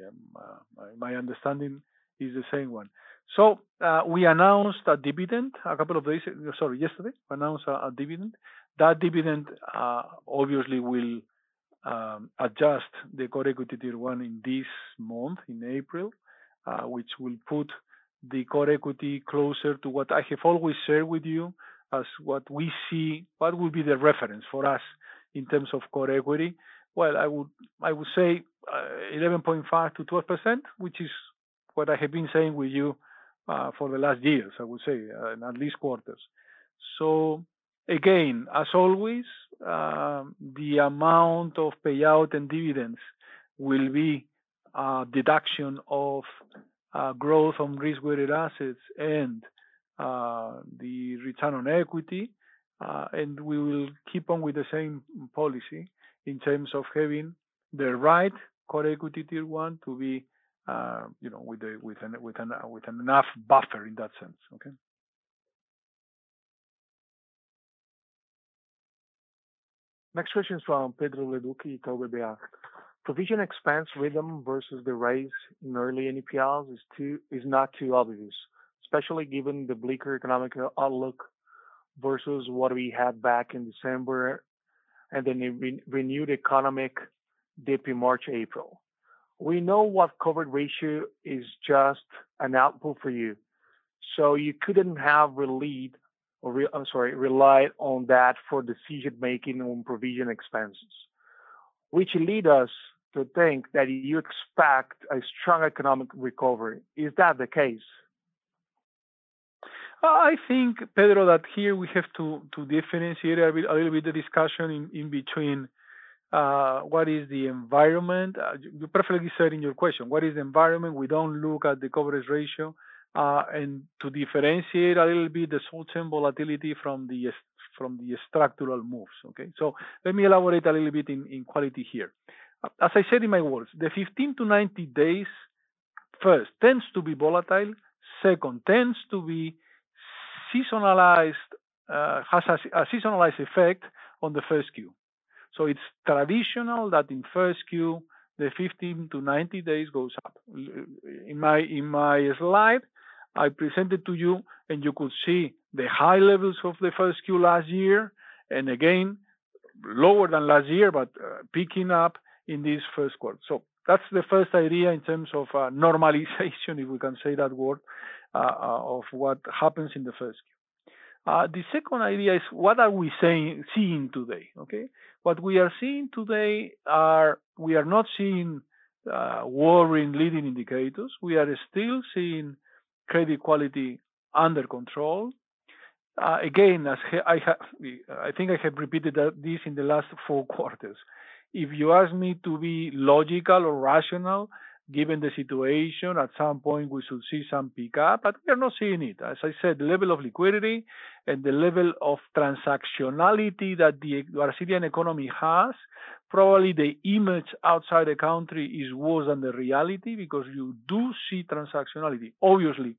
C: My understanding is the same one. So uh, we announced a dividend a couple of days, sorry, yesterday, we announced a dividend. That dividend uh, obviously will um, adjust the core equity tier one in this month, in April, uh, which will put the core equity closer to what I have always shared with you as what we see, what will be the reference for us in terms of core equity. Well, I would I would say uh, 11.5%-12%, which is what I have been saying with you for the last years, I would say, at least quarters. So again, as always, um, the amount of payout and dividends will be a deduction of uh, growth on risk-weighted assets and uh, the return on equity. Uh, and we will keep on with the same policy in terms of having the right core equity tier one to be you know, with the with an with an uh with an enough buffer in that sense. Okay.
D: Next question is from Pedro Leduc, Itaú BBA. Provision expense rhythm versus the rise in early NPLs is too is not too obvious, especially given the bleaker economic outlook versus what we had back in December and then renewed economic dip in March, April. We know what coverage ratio is just an output for you. So you couldn't have relied Uh, on that for decision-making on provision expenses, which lead us to think that you expect a strong economic recovery. Is that the case?
C: I think, Pedro, that here we have to to differentiate a little bit the discussion in between uh, what is the environment. Uh, you perfectly said in your question, what is the environment? We don't look at the coverage ratio Uh, and to differentiate a little bit the short-term volatility from the from the structural moves. Okay. So let me elaborate a little bit in in quality here. As I said in my words, the 15 to 90 days first tends to be volatile. Second, tends to be seasonalized, uh, has a seasonalized effect on the first Q. So it's traditional that in first Q, the 15 to 90 days goes up. In my In my slide, I presented to you, and you could see the high levels of the first Q last year, and again, lower than last year, but uh, picking up in this first quarter. So that's the first idea in terms of uh, normalization, if we can say that word, uh, of what happens in the first Q. The second idea is what are we seeing today? Okay. What we are seeing today are we are not seeing worrying leading indicators. We are still seeing credit quality under control. Uh, Again, as I think I have repeated this in the last four quarters. If you ask me to be logical or rational, given the situation, at some point we should see some pickup, but we are not seeing it. As I said, the level of liquidity and the level of transactionality that the Brazilian economy has, probably the image outside the country is worse than the reality because you do see transactionality. Obviously,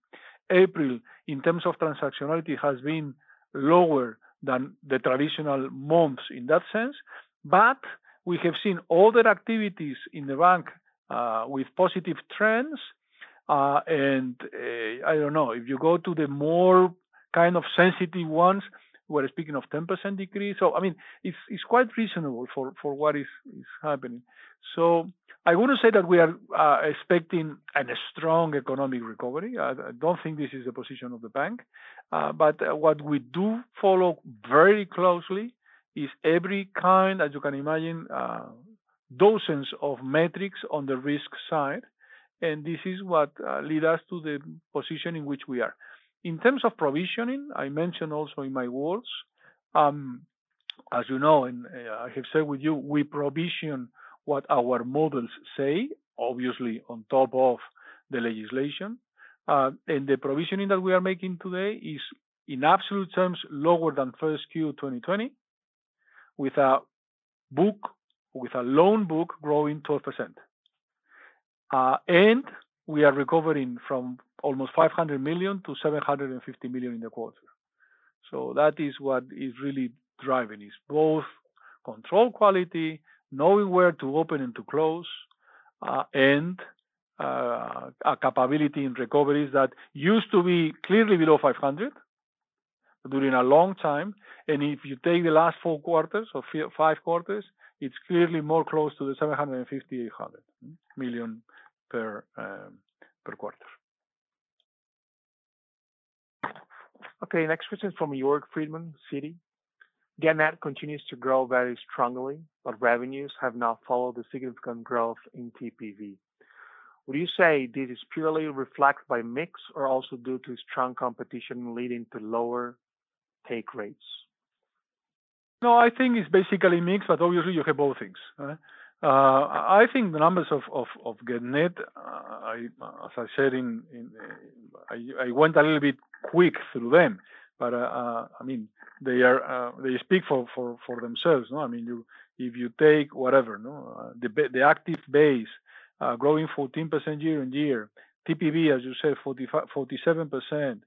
C: April, in terms of transactionality, has been lower than the traditional months in that sense. But we have seen other activities in the bank Uh, with positive trends. Uh, and uh, I don't know, if you go to the more kind of sensitive ones, we're speaking of 10% decrease. So I mean, it's it's quite reasonable for for what is is happening. So I wouldn't say that we are expecting a strong economic recovery. I don't think this is the position of the bank. But what we do follow very closely is every kind, as you can imagine, dozens of metrics on the risk side. And this is what uh, leads us to the position in which we are. In terms of provisioning, I mentioned also in my words, um, as you know, and uh, I have said with you, we provision what our models say, obviously on top of the legislation. Uh, and the provisioning that we are making today is in absolute terms lower than first Q 2020, with a book, with a loan book growing 12%. Uh, and we are recovering from almost 500 million to 750 million in the quarter. So that is what is really driving is both control quality, knowing where to open and to close, uh, and uh, a capability in recoveries that used to be clearly below 500 during a long time. And if you take the last four quarters or five quarters, it's clearly more close to the $750 million-$800 million um, per quarter.
D: Okay, next question from Jorg Friedemann, Citi. Getnet continues to grow very strongly, but revenues have not followed the significant growth in TPV. Would you say this is purely reflected by mix or also due to strong competition leading to lower take rates?
C: No, I think it's basically mixed, but obviously you have both things. Eh? Uh, I think the numbers of of, of Getnet, uh, as I said, in I went a little bit quick through them, but uh, I mean, they are they speak for for, for themselves. No, I mean, if you take whatever, no, the the active base growing 14% year-on-year, TPV, as you said, 47%,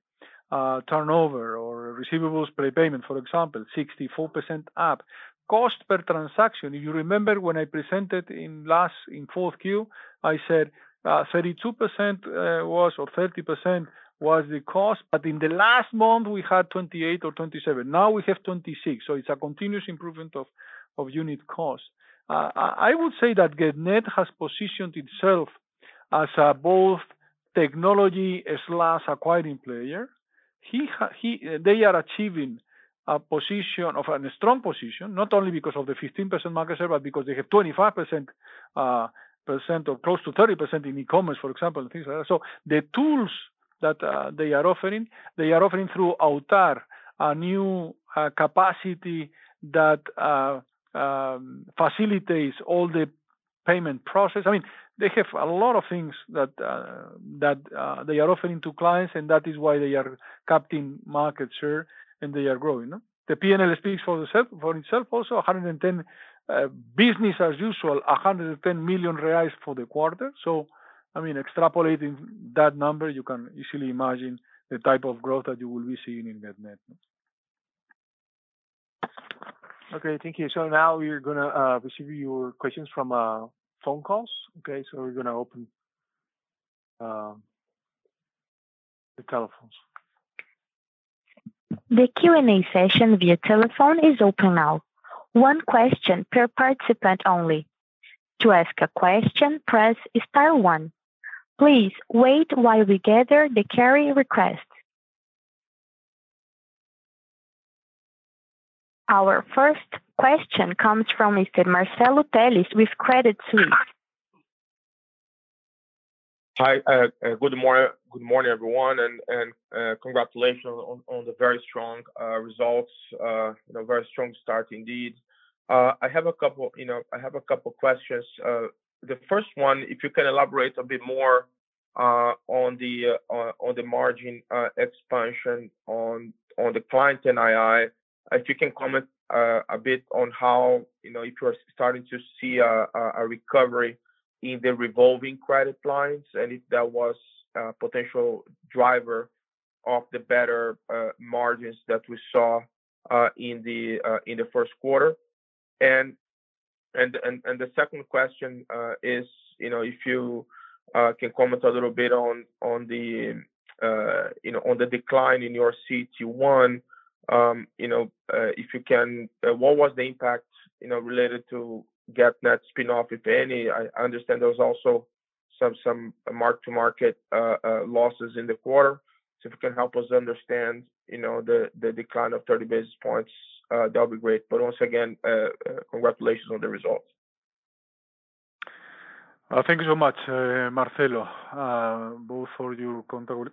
C: turnover or receivables prepayment, for example, 64% up. Cost per transaction, if you remember when I presented in last, in fourth Q, I said uh, 32% uh, was or 30% was the cost, but in the last month, we had 28 or 27. Now we have 26. So it's a continuous improvement of of unit cost. Uh, I would say that Getnet has positioned itself as a both technology/acquiring player. They are achieving a position of a strong position, not only because of the 15% market share, but because they have 25% uh, percent or close to 30% in e-commerce, for example, and things like that. So the tools that uh, they are offering, they are offering through Autar, a new uh, capacity that um, facilitates all the payment process. I mean, they have a lot of things that uh, that uh, they are offering to clients, and that is why they are capturing market share and they are growing. The P&L speaks for itself also, 110 uh, business as usual, 110 million reais for the quarter. So I mean, extrapolating that number, you can easily imagine the type of growth that you will be seeing in Getnet.
D: Okay, thank you. So now we're going to receive your questions from phone calls. Okay, so we're going to open uh, the telephones.
A: The Q&A session via telephone is open now. One question per participant only. To ask a question, press star one. Please wait while we gather the queue request. Our first question comes from Mr. Marcelo Telles with Credit Suisse.
E: Hi, uh good morning, everyone, and congratulations on the very strong results, uh very strong start indeed. I have a couple questions. The first one, if you can elaborate a bit more uh on the uh on the margin expansion on on the client NII, if you can comment uh, a bit on how you know, if you're starting to see a recovery in the revolving credit lines and if that was a potential driver of the better uh, margins that we saw uh, uh in the first quarter. And and and the second question is you know, if you can comment a little bit on on the, you know, on the decline in your CET1, Um, uh, if you can, uh, what was the impact you know, related to Getnet spinoff, if any? I understand there was also some some uh, mark-to-market uh, losses in the quarter. So if you can help us understand you know, the the decline of 30 basis points, that would be great. But once again, congratulations on the results.
C: Uh, thank you so much, uh, Marcelo, uh, both for your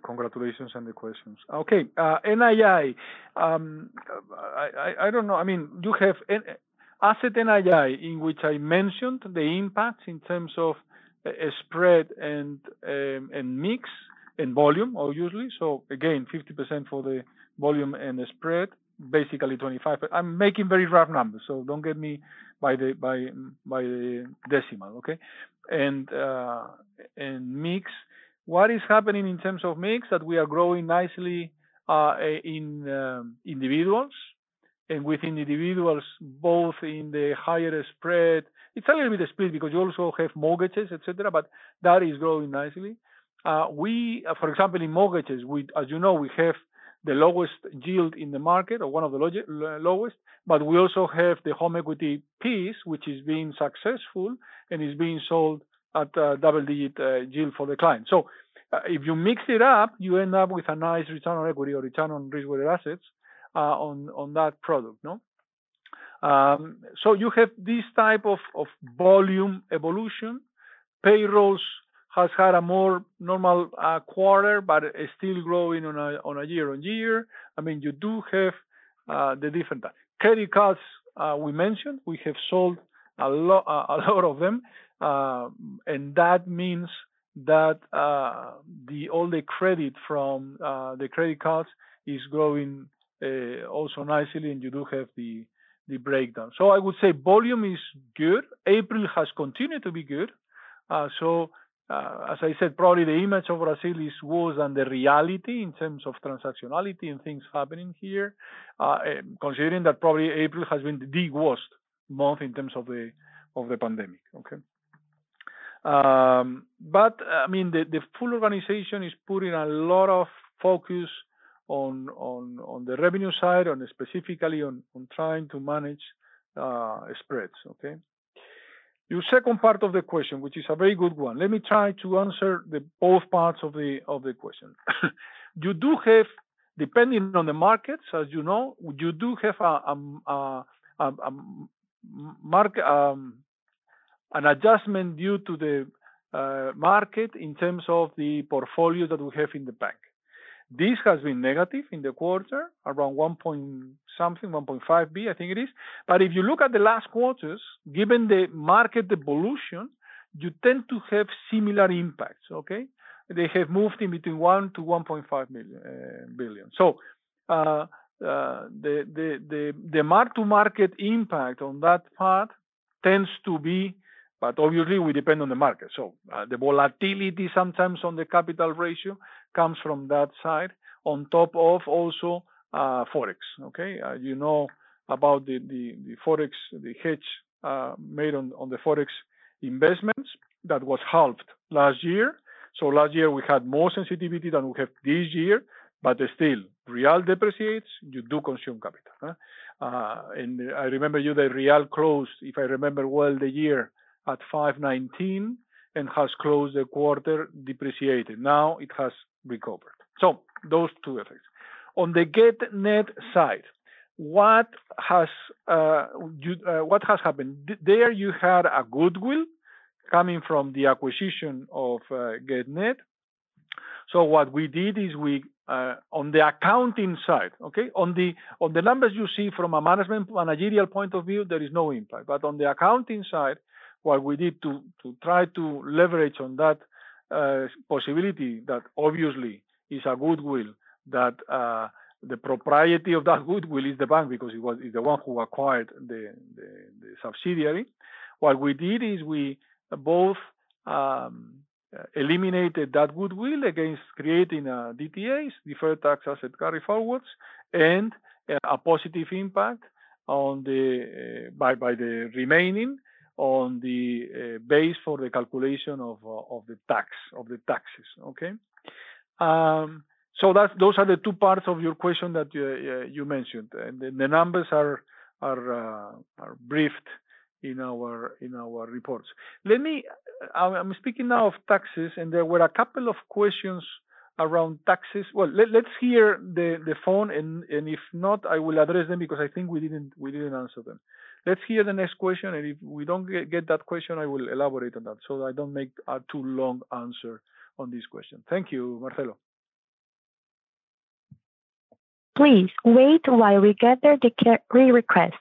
C: congratulations and the questions. Okay, NII, Um, I i don't know. I mean, you have asset NII in which I mentioned the impacts in terms of spread and um, and mix and volume, obviously. So again, 50% for the volume and the spread, basically 25. I'm making very rough numbers, so don't get me by the by by the decimal. Okay, and uh, and mix. What is happening in terms of mix? That we are growing nicely uh, in um, individuals and within individuals, both in the higher spread. It's a little bit split because you also have mortgages, etc. But that is growing nicely. Uh, we, for example, in mortgages, we, as you know, we have the lowest yield in the market, or one of the lowest, but we also have the home equity piece, which is being successful and is being sold at a double-digit uh, yield for the client. So uh, if you mix it up, you end up with a nice return on equity or return on risk-weighted assets uh, on on that product, no? Um, so you have this type of, of volume evolution. Payrolls has had a more normal uh, quarter, but is still growing on a on a year on year. I mean, you do have uh, the different credit cards uh, we mentioned. We have sold a lot a lot of them, and that means that the all the credit from the credit cards is growing also nicely, and you do have the the breakdown. So I would say volume is good. April has continued to be good. Uh, as I said, probably the image of Brazil is worse than the reality in terms of transactionality and things happening here, uh, considering that probably April has been the worst month in terms of the of the pandemic. Okay. Um, but I mean, the, the full organization is putting a lot of focus on on on the revenue side, and specifically on on trying to manage uh, spreads. Okay. Your second part of the question, which is a very good one. Let me try to answer the both parts of the of the question. you do have, depending on the markets, as you know, you do have a, a, a, a um, an adjustment due to the uh, market in terms of the portfolio that we have in the bank. This has been negative in the quarter, around 1 point something, 1.5 B, I think it is. But if you look at the last quarters, given the market evolution, you tend to have similar impacts, okay? They have moved in between 1 to 1.5 million, uh, billion. So uh, uh, the, the, the, the mark-to-market impact on that part tends to be but obviously, we depend on the market. So uh, the volatility sometimes on the capital ratio comes from that side, on top of also forex. Okay, uh, you know about the, the, the forex, the hedge uh, made on, on the forex investments that was halved last year. So last year we had more sensitivity than we have this year, but still, real depreciates, you do consume capital. Huh? Uh, and I remember you the real closed, if I remember well, the year at 519 and has closed the quarter depreciated. Now it has recovered. So those two effects. On the Getnet side, what has uh, you, uh, what has happened? There you had a goodwill coming from the acquisition of uh, Getnet. So what we did is we uh, on the accounting side, okay, on the on the numbers you see from a management managerial point of view, there is no impact. But on the accounting side, what we did to, to try to leverage on that uh, possibility that obviously is a goodwill that uh, the propriety of that goodwill is the bank because it was is the one who acquired the, the, the subsidiary. What we did is we both um, eliminated that goodwill against creating a DTAs, deferred tax asset carry forwards, and a positive impact on the uh, by by the remaining on the uh, base for the calculation of uh, of the tax of the taxes. Okay. Um, so those are the two parts of your question that you, uh, mentioned, and the, numbers are are uh, briefed in our in our reports. Let me. I'm speaking now of taxes, and there were a couple of questions around taxes. Well, let, us hear the phone, and if not, I will address them because I think we didn't we didn't answer them. Let's hear the next question, and if we don't get that question, I will elaborate on that so I don't make a too long answer on this question. Thank you, Marcelo.
A: Please wait while we gather the re-requests.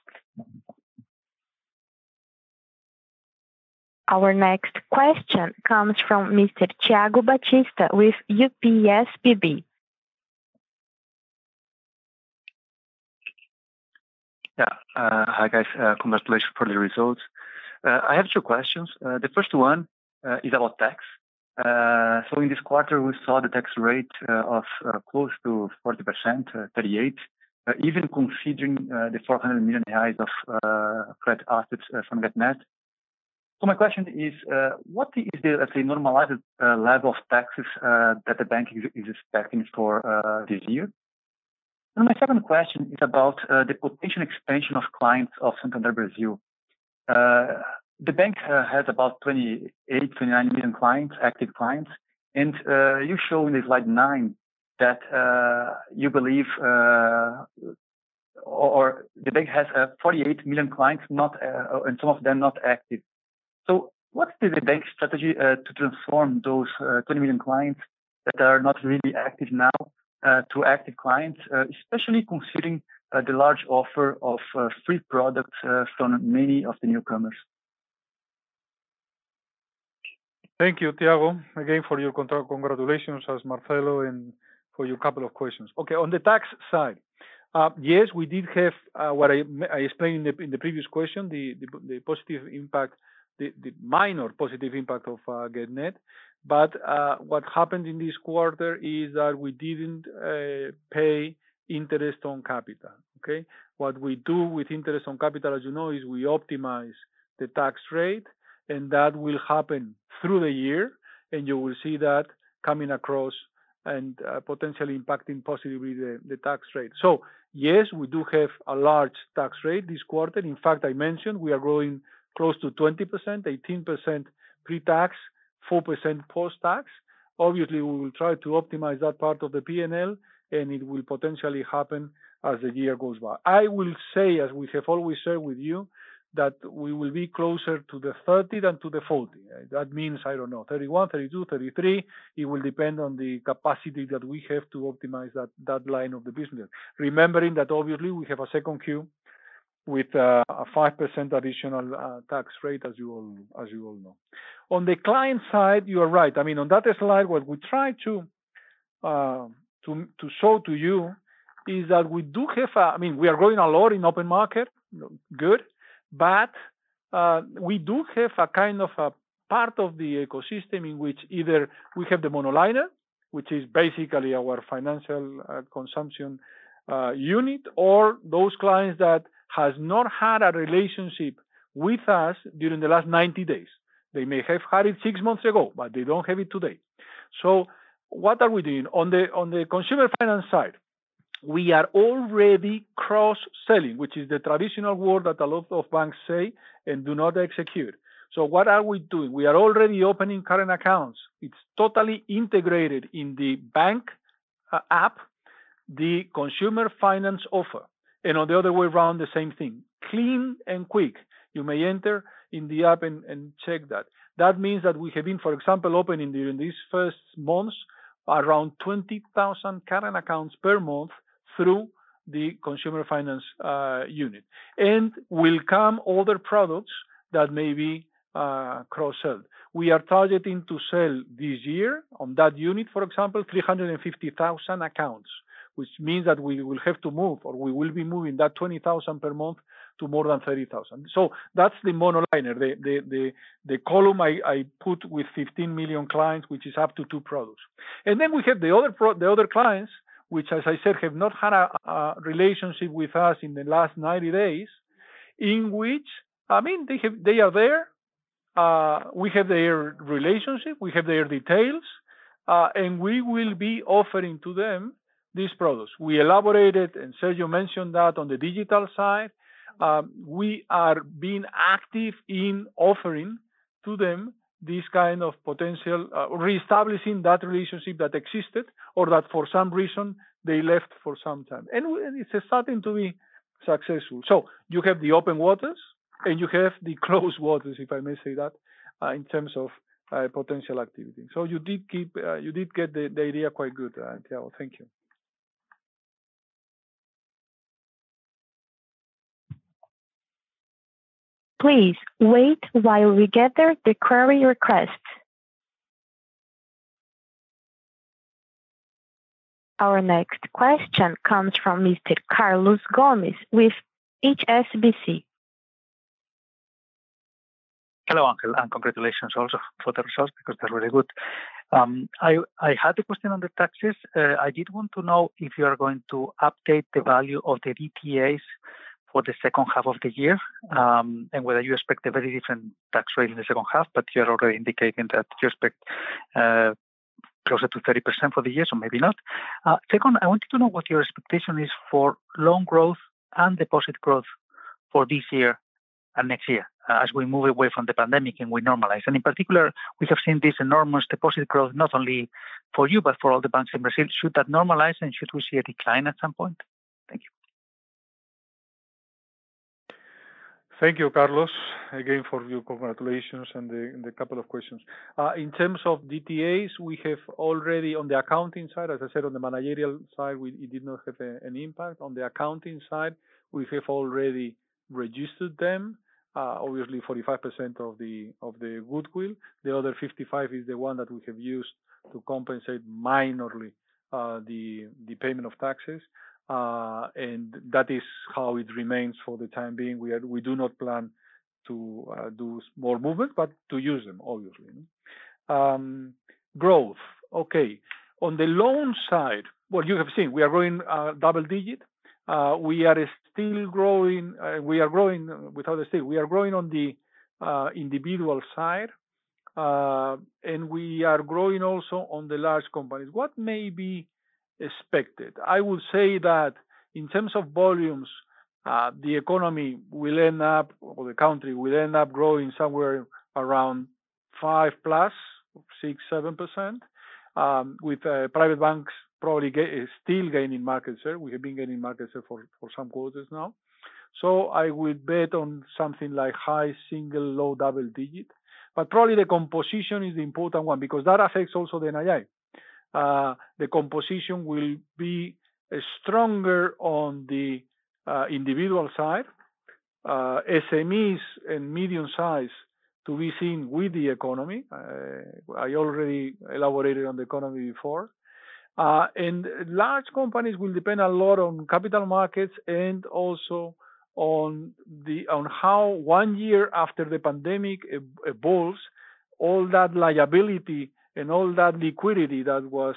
A: Our next question comes from Mr. Thiago Batista with UBS BB.
F: Yeah. Uh, hi, guys. Uh, congratulations for the results. Uh, I have two questions. The first one is about tax. Uh, so in this quarter, we saw the tax rate uh, of uh, close to 40%, 38%, even considering the 400 million reais of credit assets from Getnet. So my question is, what is the, let's say, normalized level of taxes that the bank is expecting for this year? And my second question is about the potential expansion of clients of Santander Brazil. The bank uh, has about 28, 29 million clients, active clients. And uh, you show in the slide nine that uh, you believe or the bank has 48 million clients, not and some of them not active. So what's the bank's strategy to transform those 20 million clients that are not really active now to active clients, especially considering the large offer of free products from many of the newcomers?
C: Thank you, Thiago, again for your congratulations as Marcelo and for your couple of questions. Okay, on the tax side, uh, yes, we did have uh, what I explained in the previous question, the positive impact, the minor positive impact of uh, Getnet. But what happened in this quarter is that we didn't pay interest on capital. Okay? What we do with interest on capital, as you know, is we optimize the tax rate, and that will happen through the year, and you will see that coming across and uh, potentially impacting positively the tax rate. So yes, we do have a large tax rate this quarter. In fact, I mentioned we are growing close to 20%, 18% pre-tax, 4% post-tax. Obviously, we will try to optimize that part of the P&L, and it will potentially happen as the year goes by. I will say, as we have always shared with you, that we will be closer to the 30 than to the 40. That means, I don't know, 31, 32, 33. It will depend on the capacity that we have to optimize that that line of the business. Remembering that obviously we have a second Q with uh, a 5% additional uh, tax rate, as you all as you all know. On the client side, you are right. I mean, on that slide, what we try to uh, show to you is that we do have a, I mean, we are growing a lot in open market, good, but uh, we do have a kind of a part of the ecosystem in which either we have the monoliner, which is basically our financial uh, consumption uh, unit, or those clients that has not had a relationship with us during the last 90 days. They may have had it six months ago, but they don't have it today. So what are we doing? On the on the consumer finance side, we are already cross-selling, which is the traditional word that a lot of banks say and do not execute. So what are we doing? We are already opening current accounts. It's totally integrated in the bank uh, app, the consumer finance offer. And on the other way around, the same thing. Clean and quick. You may enter in the app and check that. That means that we have been, for example, opening during these first months around 20,000 current accounts per month through the consumer finance uh, unit. And will come other products that may be uh, cross-sold. We are targeting to sell this year on that unit, for example, 350,000 accounts, which means that we will have to move or we will be moving that 20,000 per month to more than 30,000. So that's the monoliner, the the, the, the column I, I put with 15 million clients, which is up to two products. And then we have the other pro- the other clients, which, as I said, have not had a a relationship with us in the last 90 days, in which, I mean, they have, they are there. Uh, We have their relationship. We have their details. uh, And we will be offering to them these products. We elaborated, and Sergio mentioned that on the digital side. We are being active in offering to them this kind of potential, uh, reestablishing that relationship that existed or that for some reason they left for some time. And it's starting to be successful. So you have the open waters, and you have the closed waters, if I may say that, uh, in terms of uh, potential activity. So you did keep, you did get the idea quite good, Thiago. Thank you.
A: Please wait while we gather the query requests. Our next question comes from Mr. Carlos Gomez with HSBC.
G: Hello, Ángel, and congratulations also for the results because they're really good. Um, I had a question on the taxes. Uh, I did want to know if you are going to update the value of the DTAs for the second half of the year, um, and whether you expect a very different tax rate in the second half, but you're already indicating that you expect uh, closer to 30% for the year, so maybe not. Uh, second, I wanted to know what your expectation is for loan growth and deposit growth for this year and next year uh, as we move away from the pandemic and we normalize. And in particular, we have seen this enormous deposit growth, not only for you, but for all the banks in Brazil. Should that normalize, and should we see a decline at some point? Thank you.
C: Thank you, Carlos, again, for your congratulations and the couple of questions. Uh, In terms of DTAs, we have already on the accounting side, as I said, on the managerial side, it did not have an impact. On the accounting side, we have already registered them. Obviously, 45% of the of the goodwill. The other 55 is the one that we have used to compensate minorly the the payment of taxes. That is how it remains for the time being. We are, we do not plan to uh, do more movement, but to use them, obviously. Um, Growth. Okay. On the loan side, well, you have seen we are growing uh, double-digit. We are still growing. We are growing without a still. We are growing on the individual side, Uh, and we are growing also on the large companies. What may be expected? I would say that in terms of volumes, uh, the economy will end up, or the country will end up growing somewhere around 5+, 6, 7%, um, with uh, private banks probably eh, still gaining market share. We have been gaining market share for some quarters now. So I would bet on something like high single, low double-digit. But probably the composition is the important one because that affects also the NII. Uh, the composition will be uh, stronger on the uh, individual side. SMEs and medium size to be seen with the economy. I already elaborated on the economy before. And large companies will depend a lot on capital markets and also on the on how one year after the pandemic evolves, all that liability and all that liquidity that was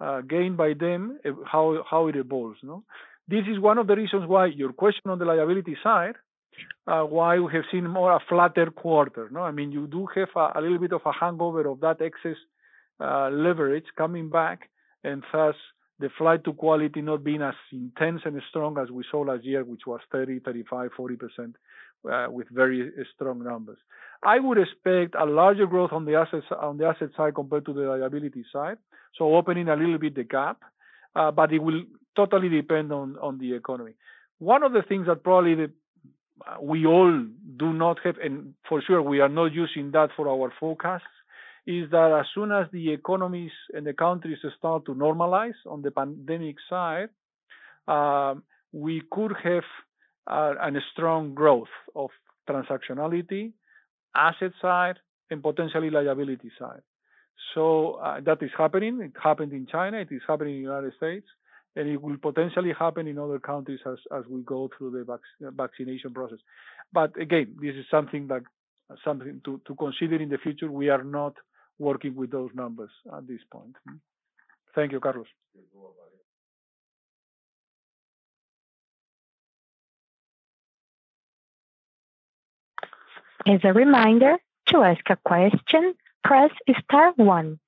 C: uh, gained by them, how how it evolves. No, this is one of the reasons why your question on the liability side, uh, why we have seen more a flatter quarter. No, I mean you do have a little bit of a hangover of that excess leverage coming back, and thus the flight to quality not being as intense and strong as we saw last year, which was 30%, 35%, 40% Uh, with very uh, strong numbers. I would expect a larger growth on the assets, on the asset side compared to the liability side, so opening a little bit the gap, uh, but it will totally depend on on the economy. One of the things that probably we all do not have, and for sure we are not using that for our forecasts, is that as soon as the economies and the countries start to normalize on the pandemic side, um, we could have Uh, a strong growth of transactionality, asset side, and potentially liability side. So uh, that is happening. It happened in China, it is happening in the United States, and it will potentially happen in other countries as we go through the uh, vaccination process. But again, this is something that something to to consider in the future. We are not working with those numbers at this point. Hmm. Thank you, Carlos.
A: As a reminder, to ask a question, press star one.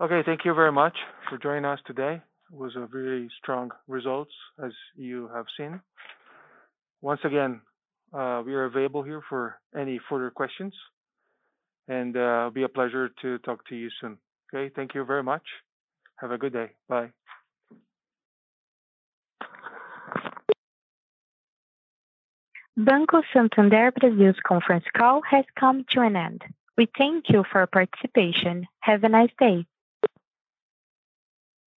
D: Okay. Thank you very much for joining us today. It was a very strong results, as you have seen. Once again, uh, we are available here for any further questions, and it'll be a pleasure to talk to you soon. Okay. Thank you very much. Have a good day. Bye.
A: Banco Santander Brasil's conference call has come to an end. We thank you for your participation. Have a nice day.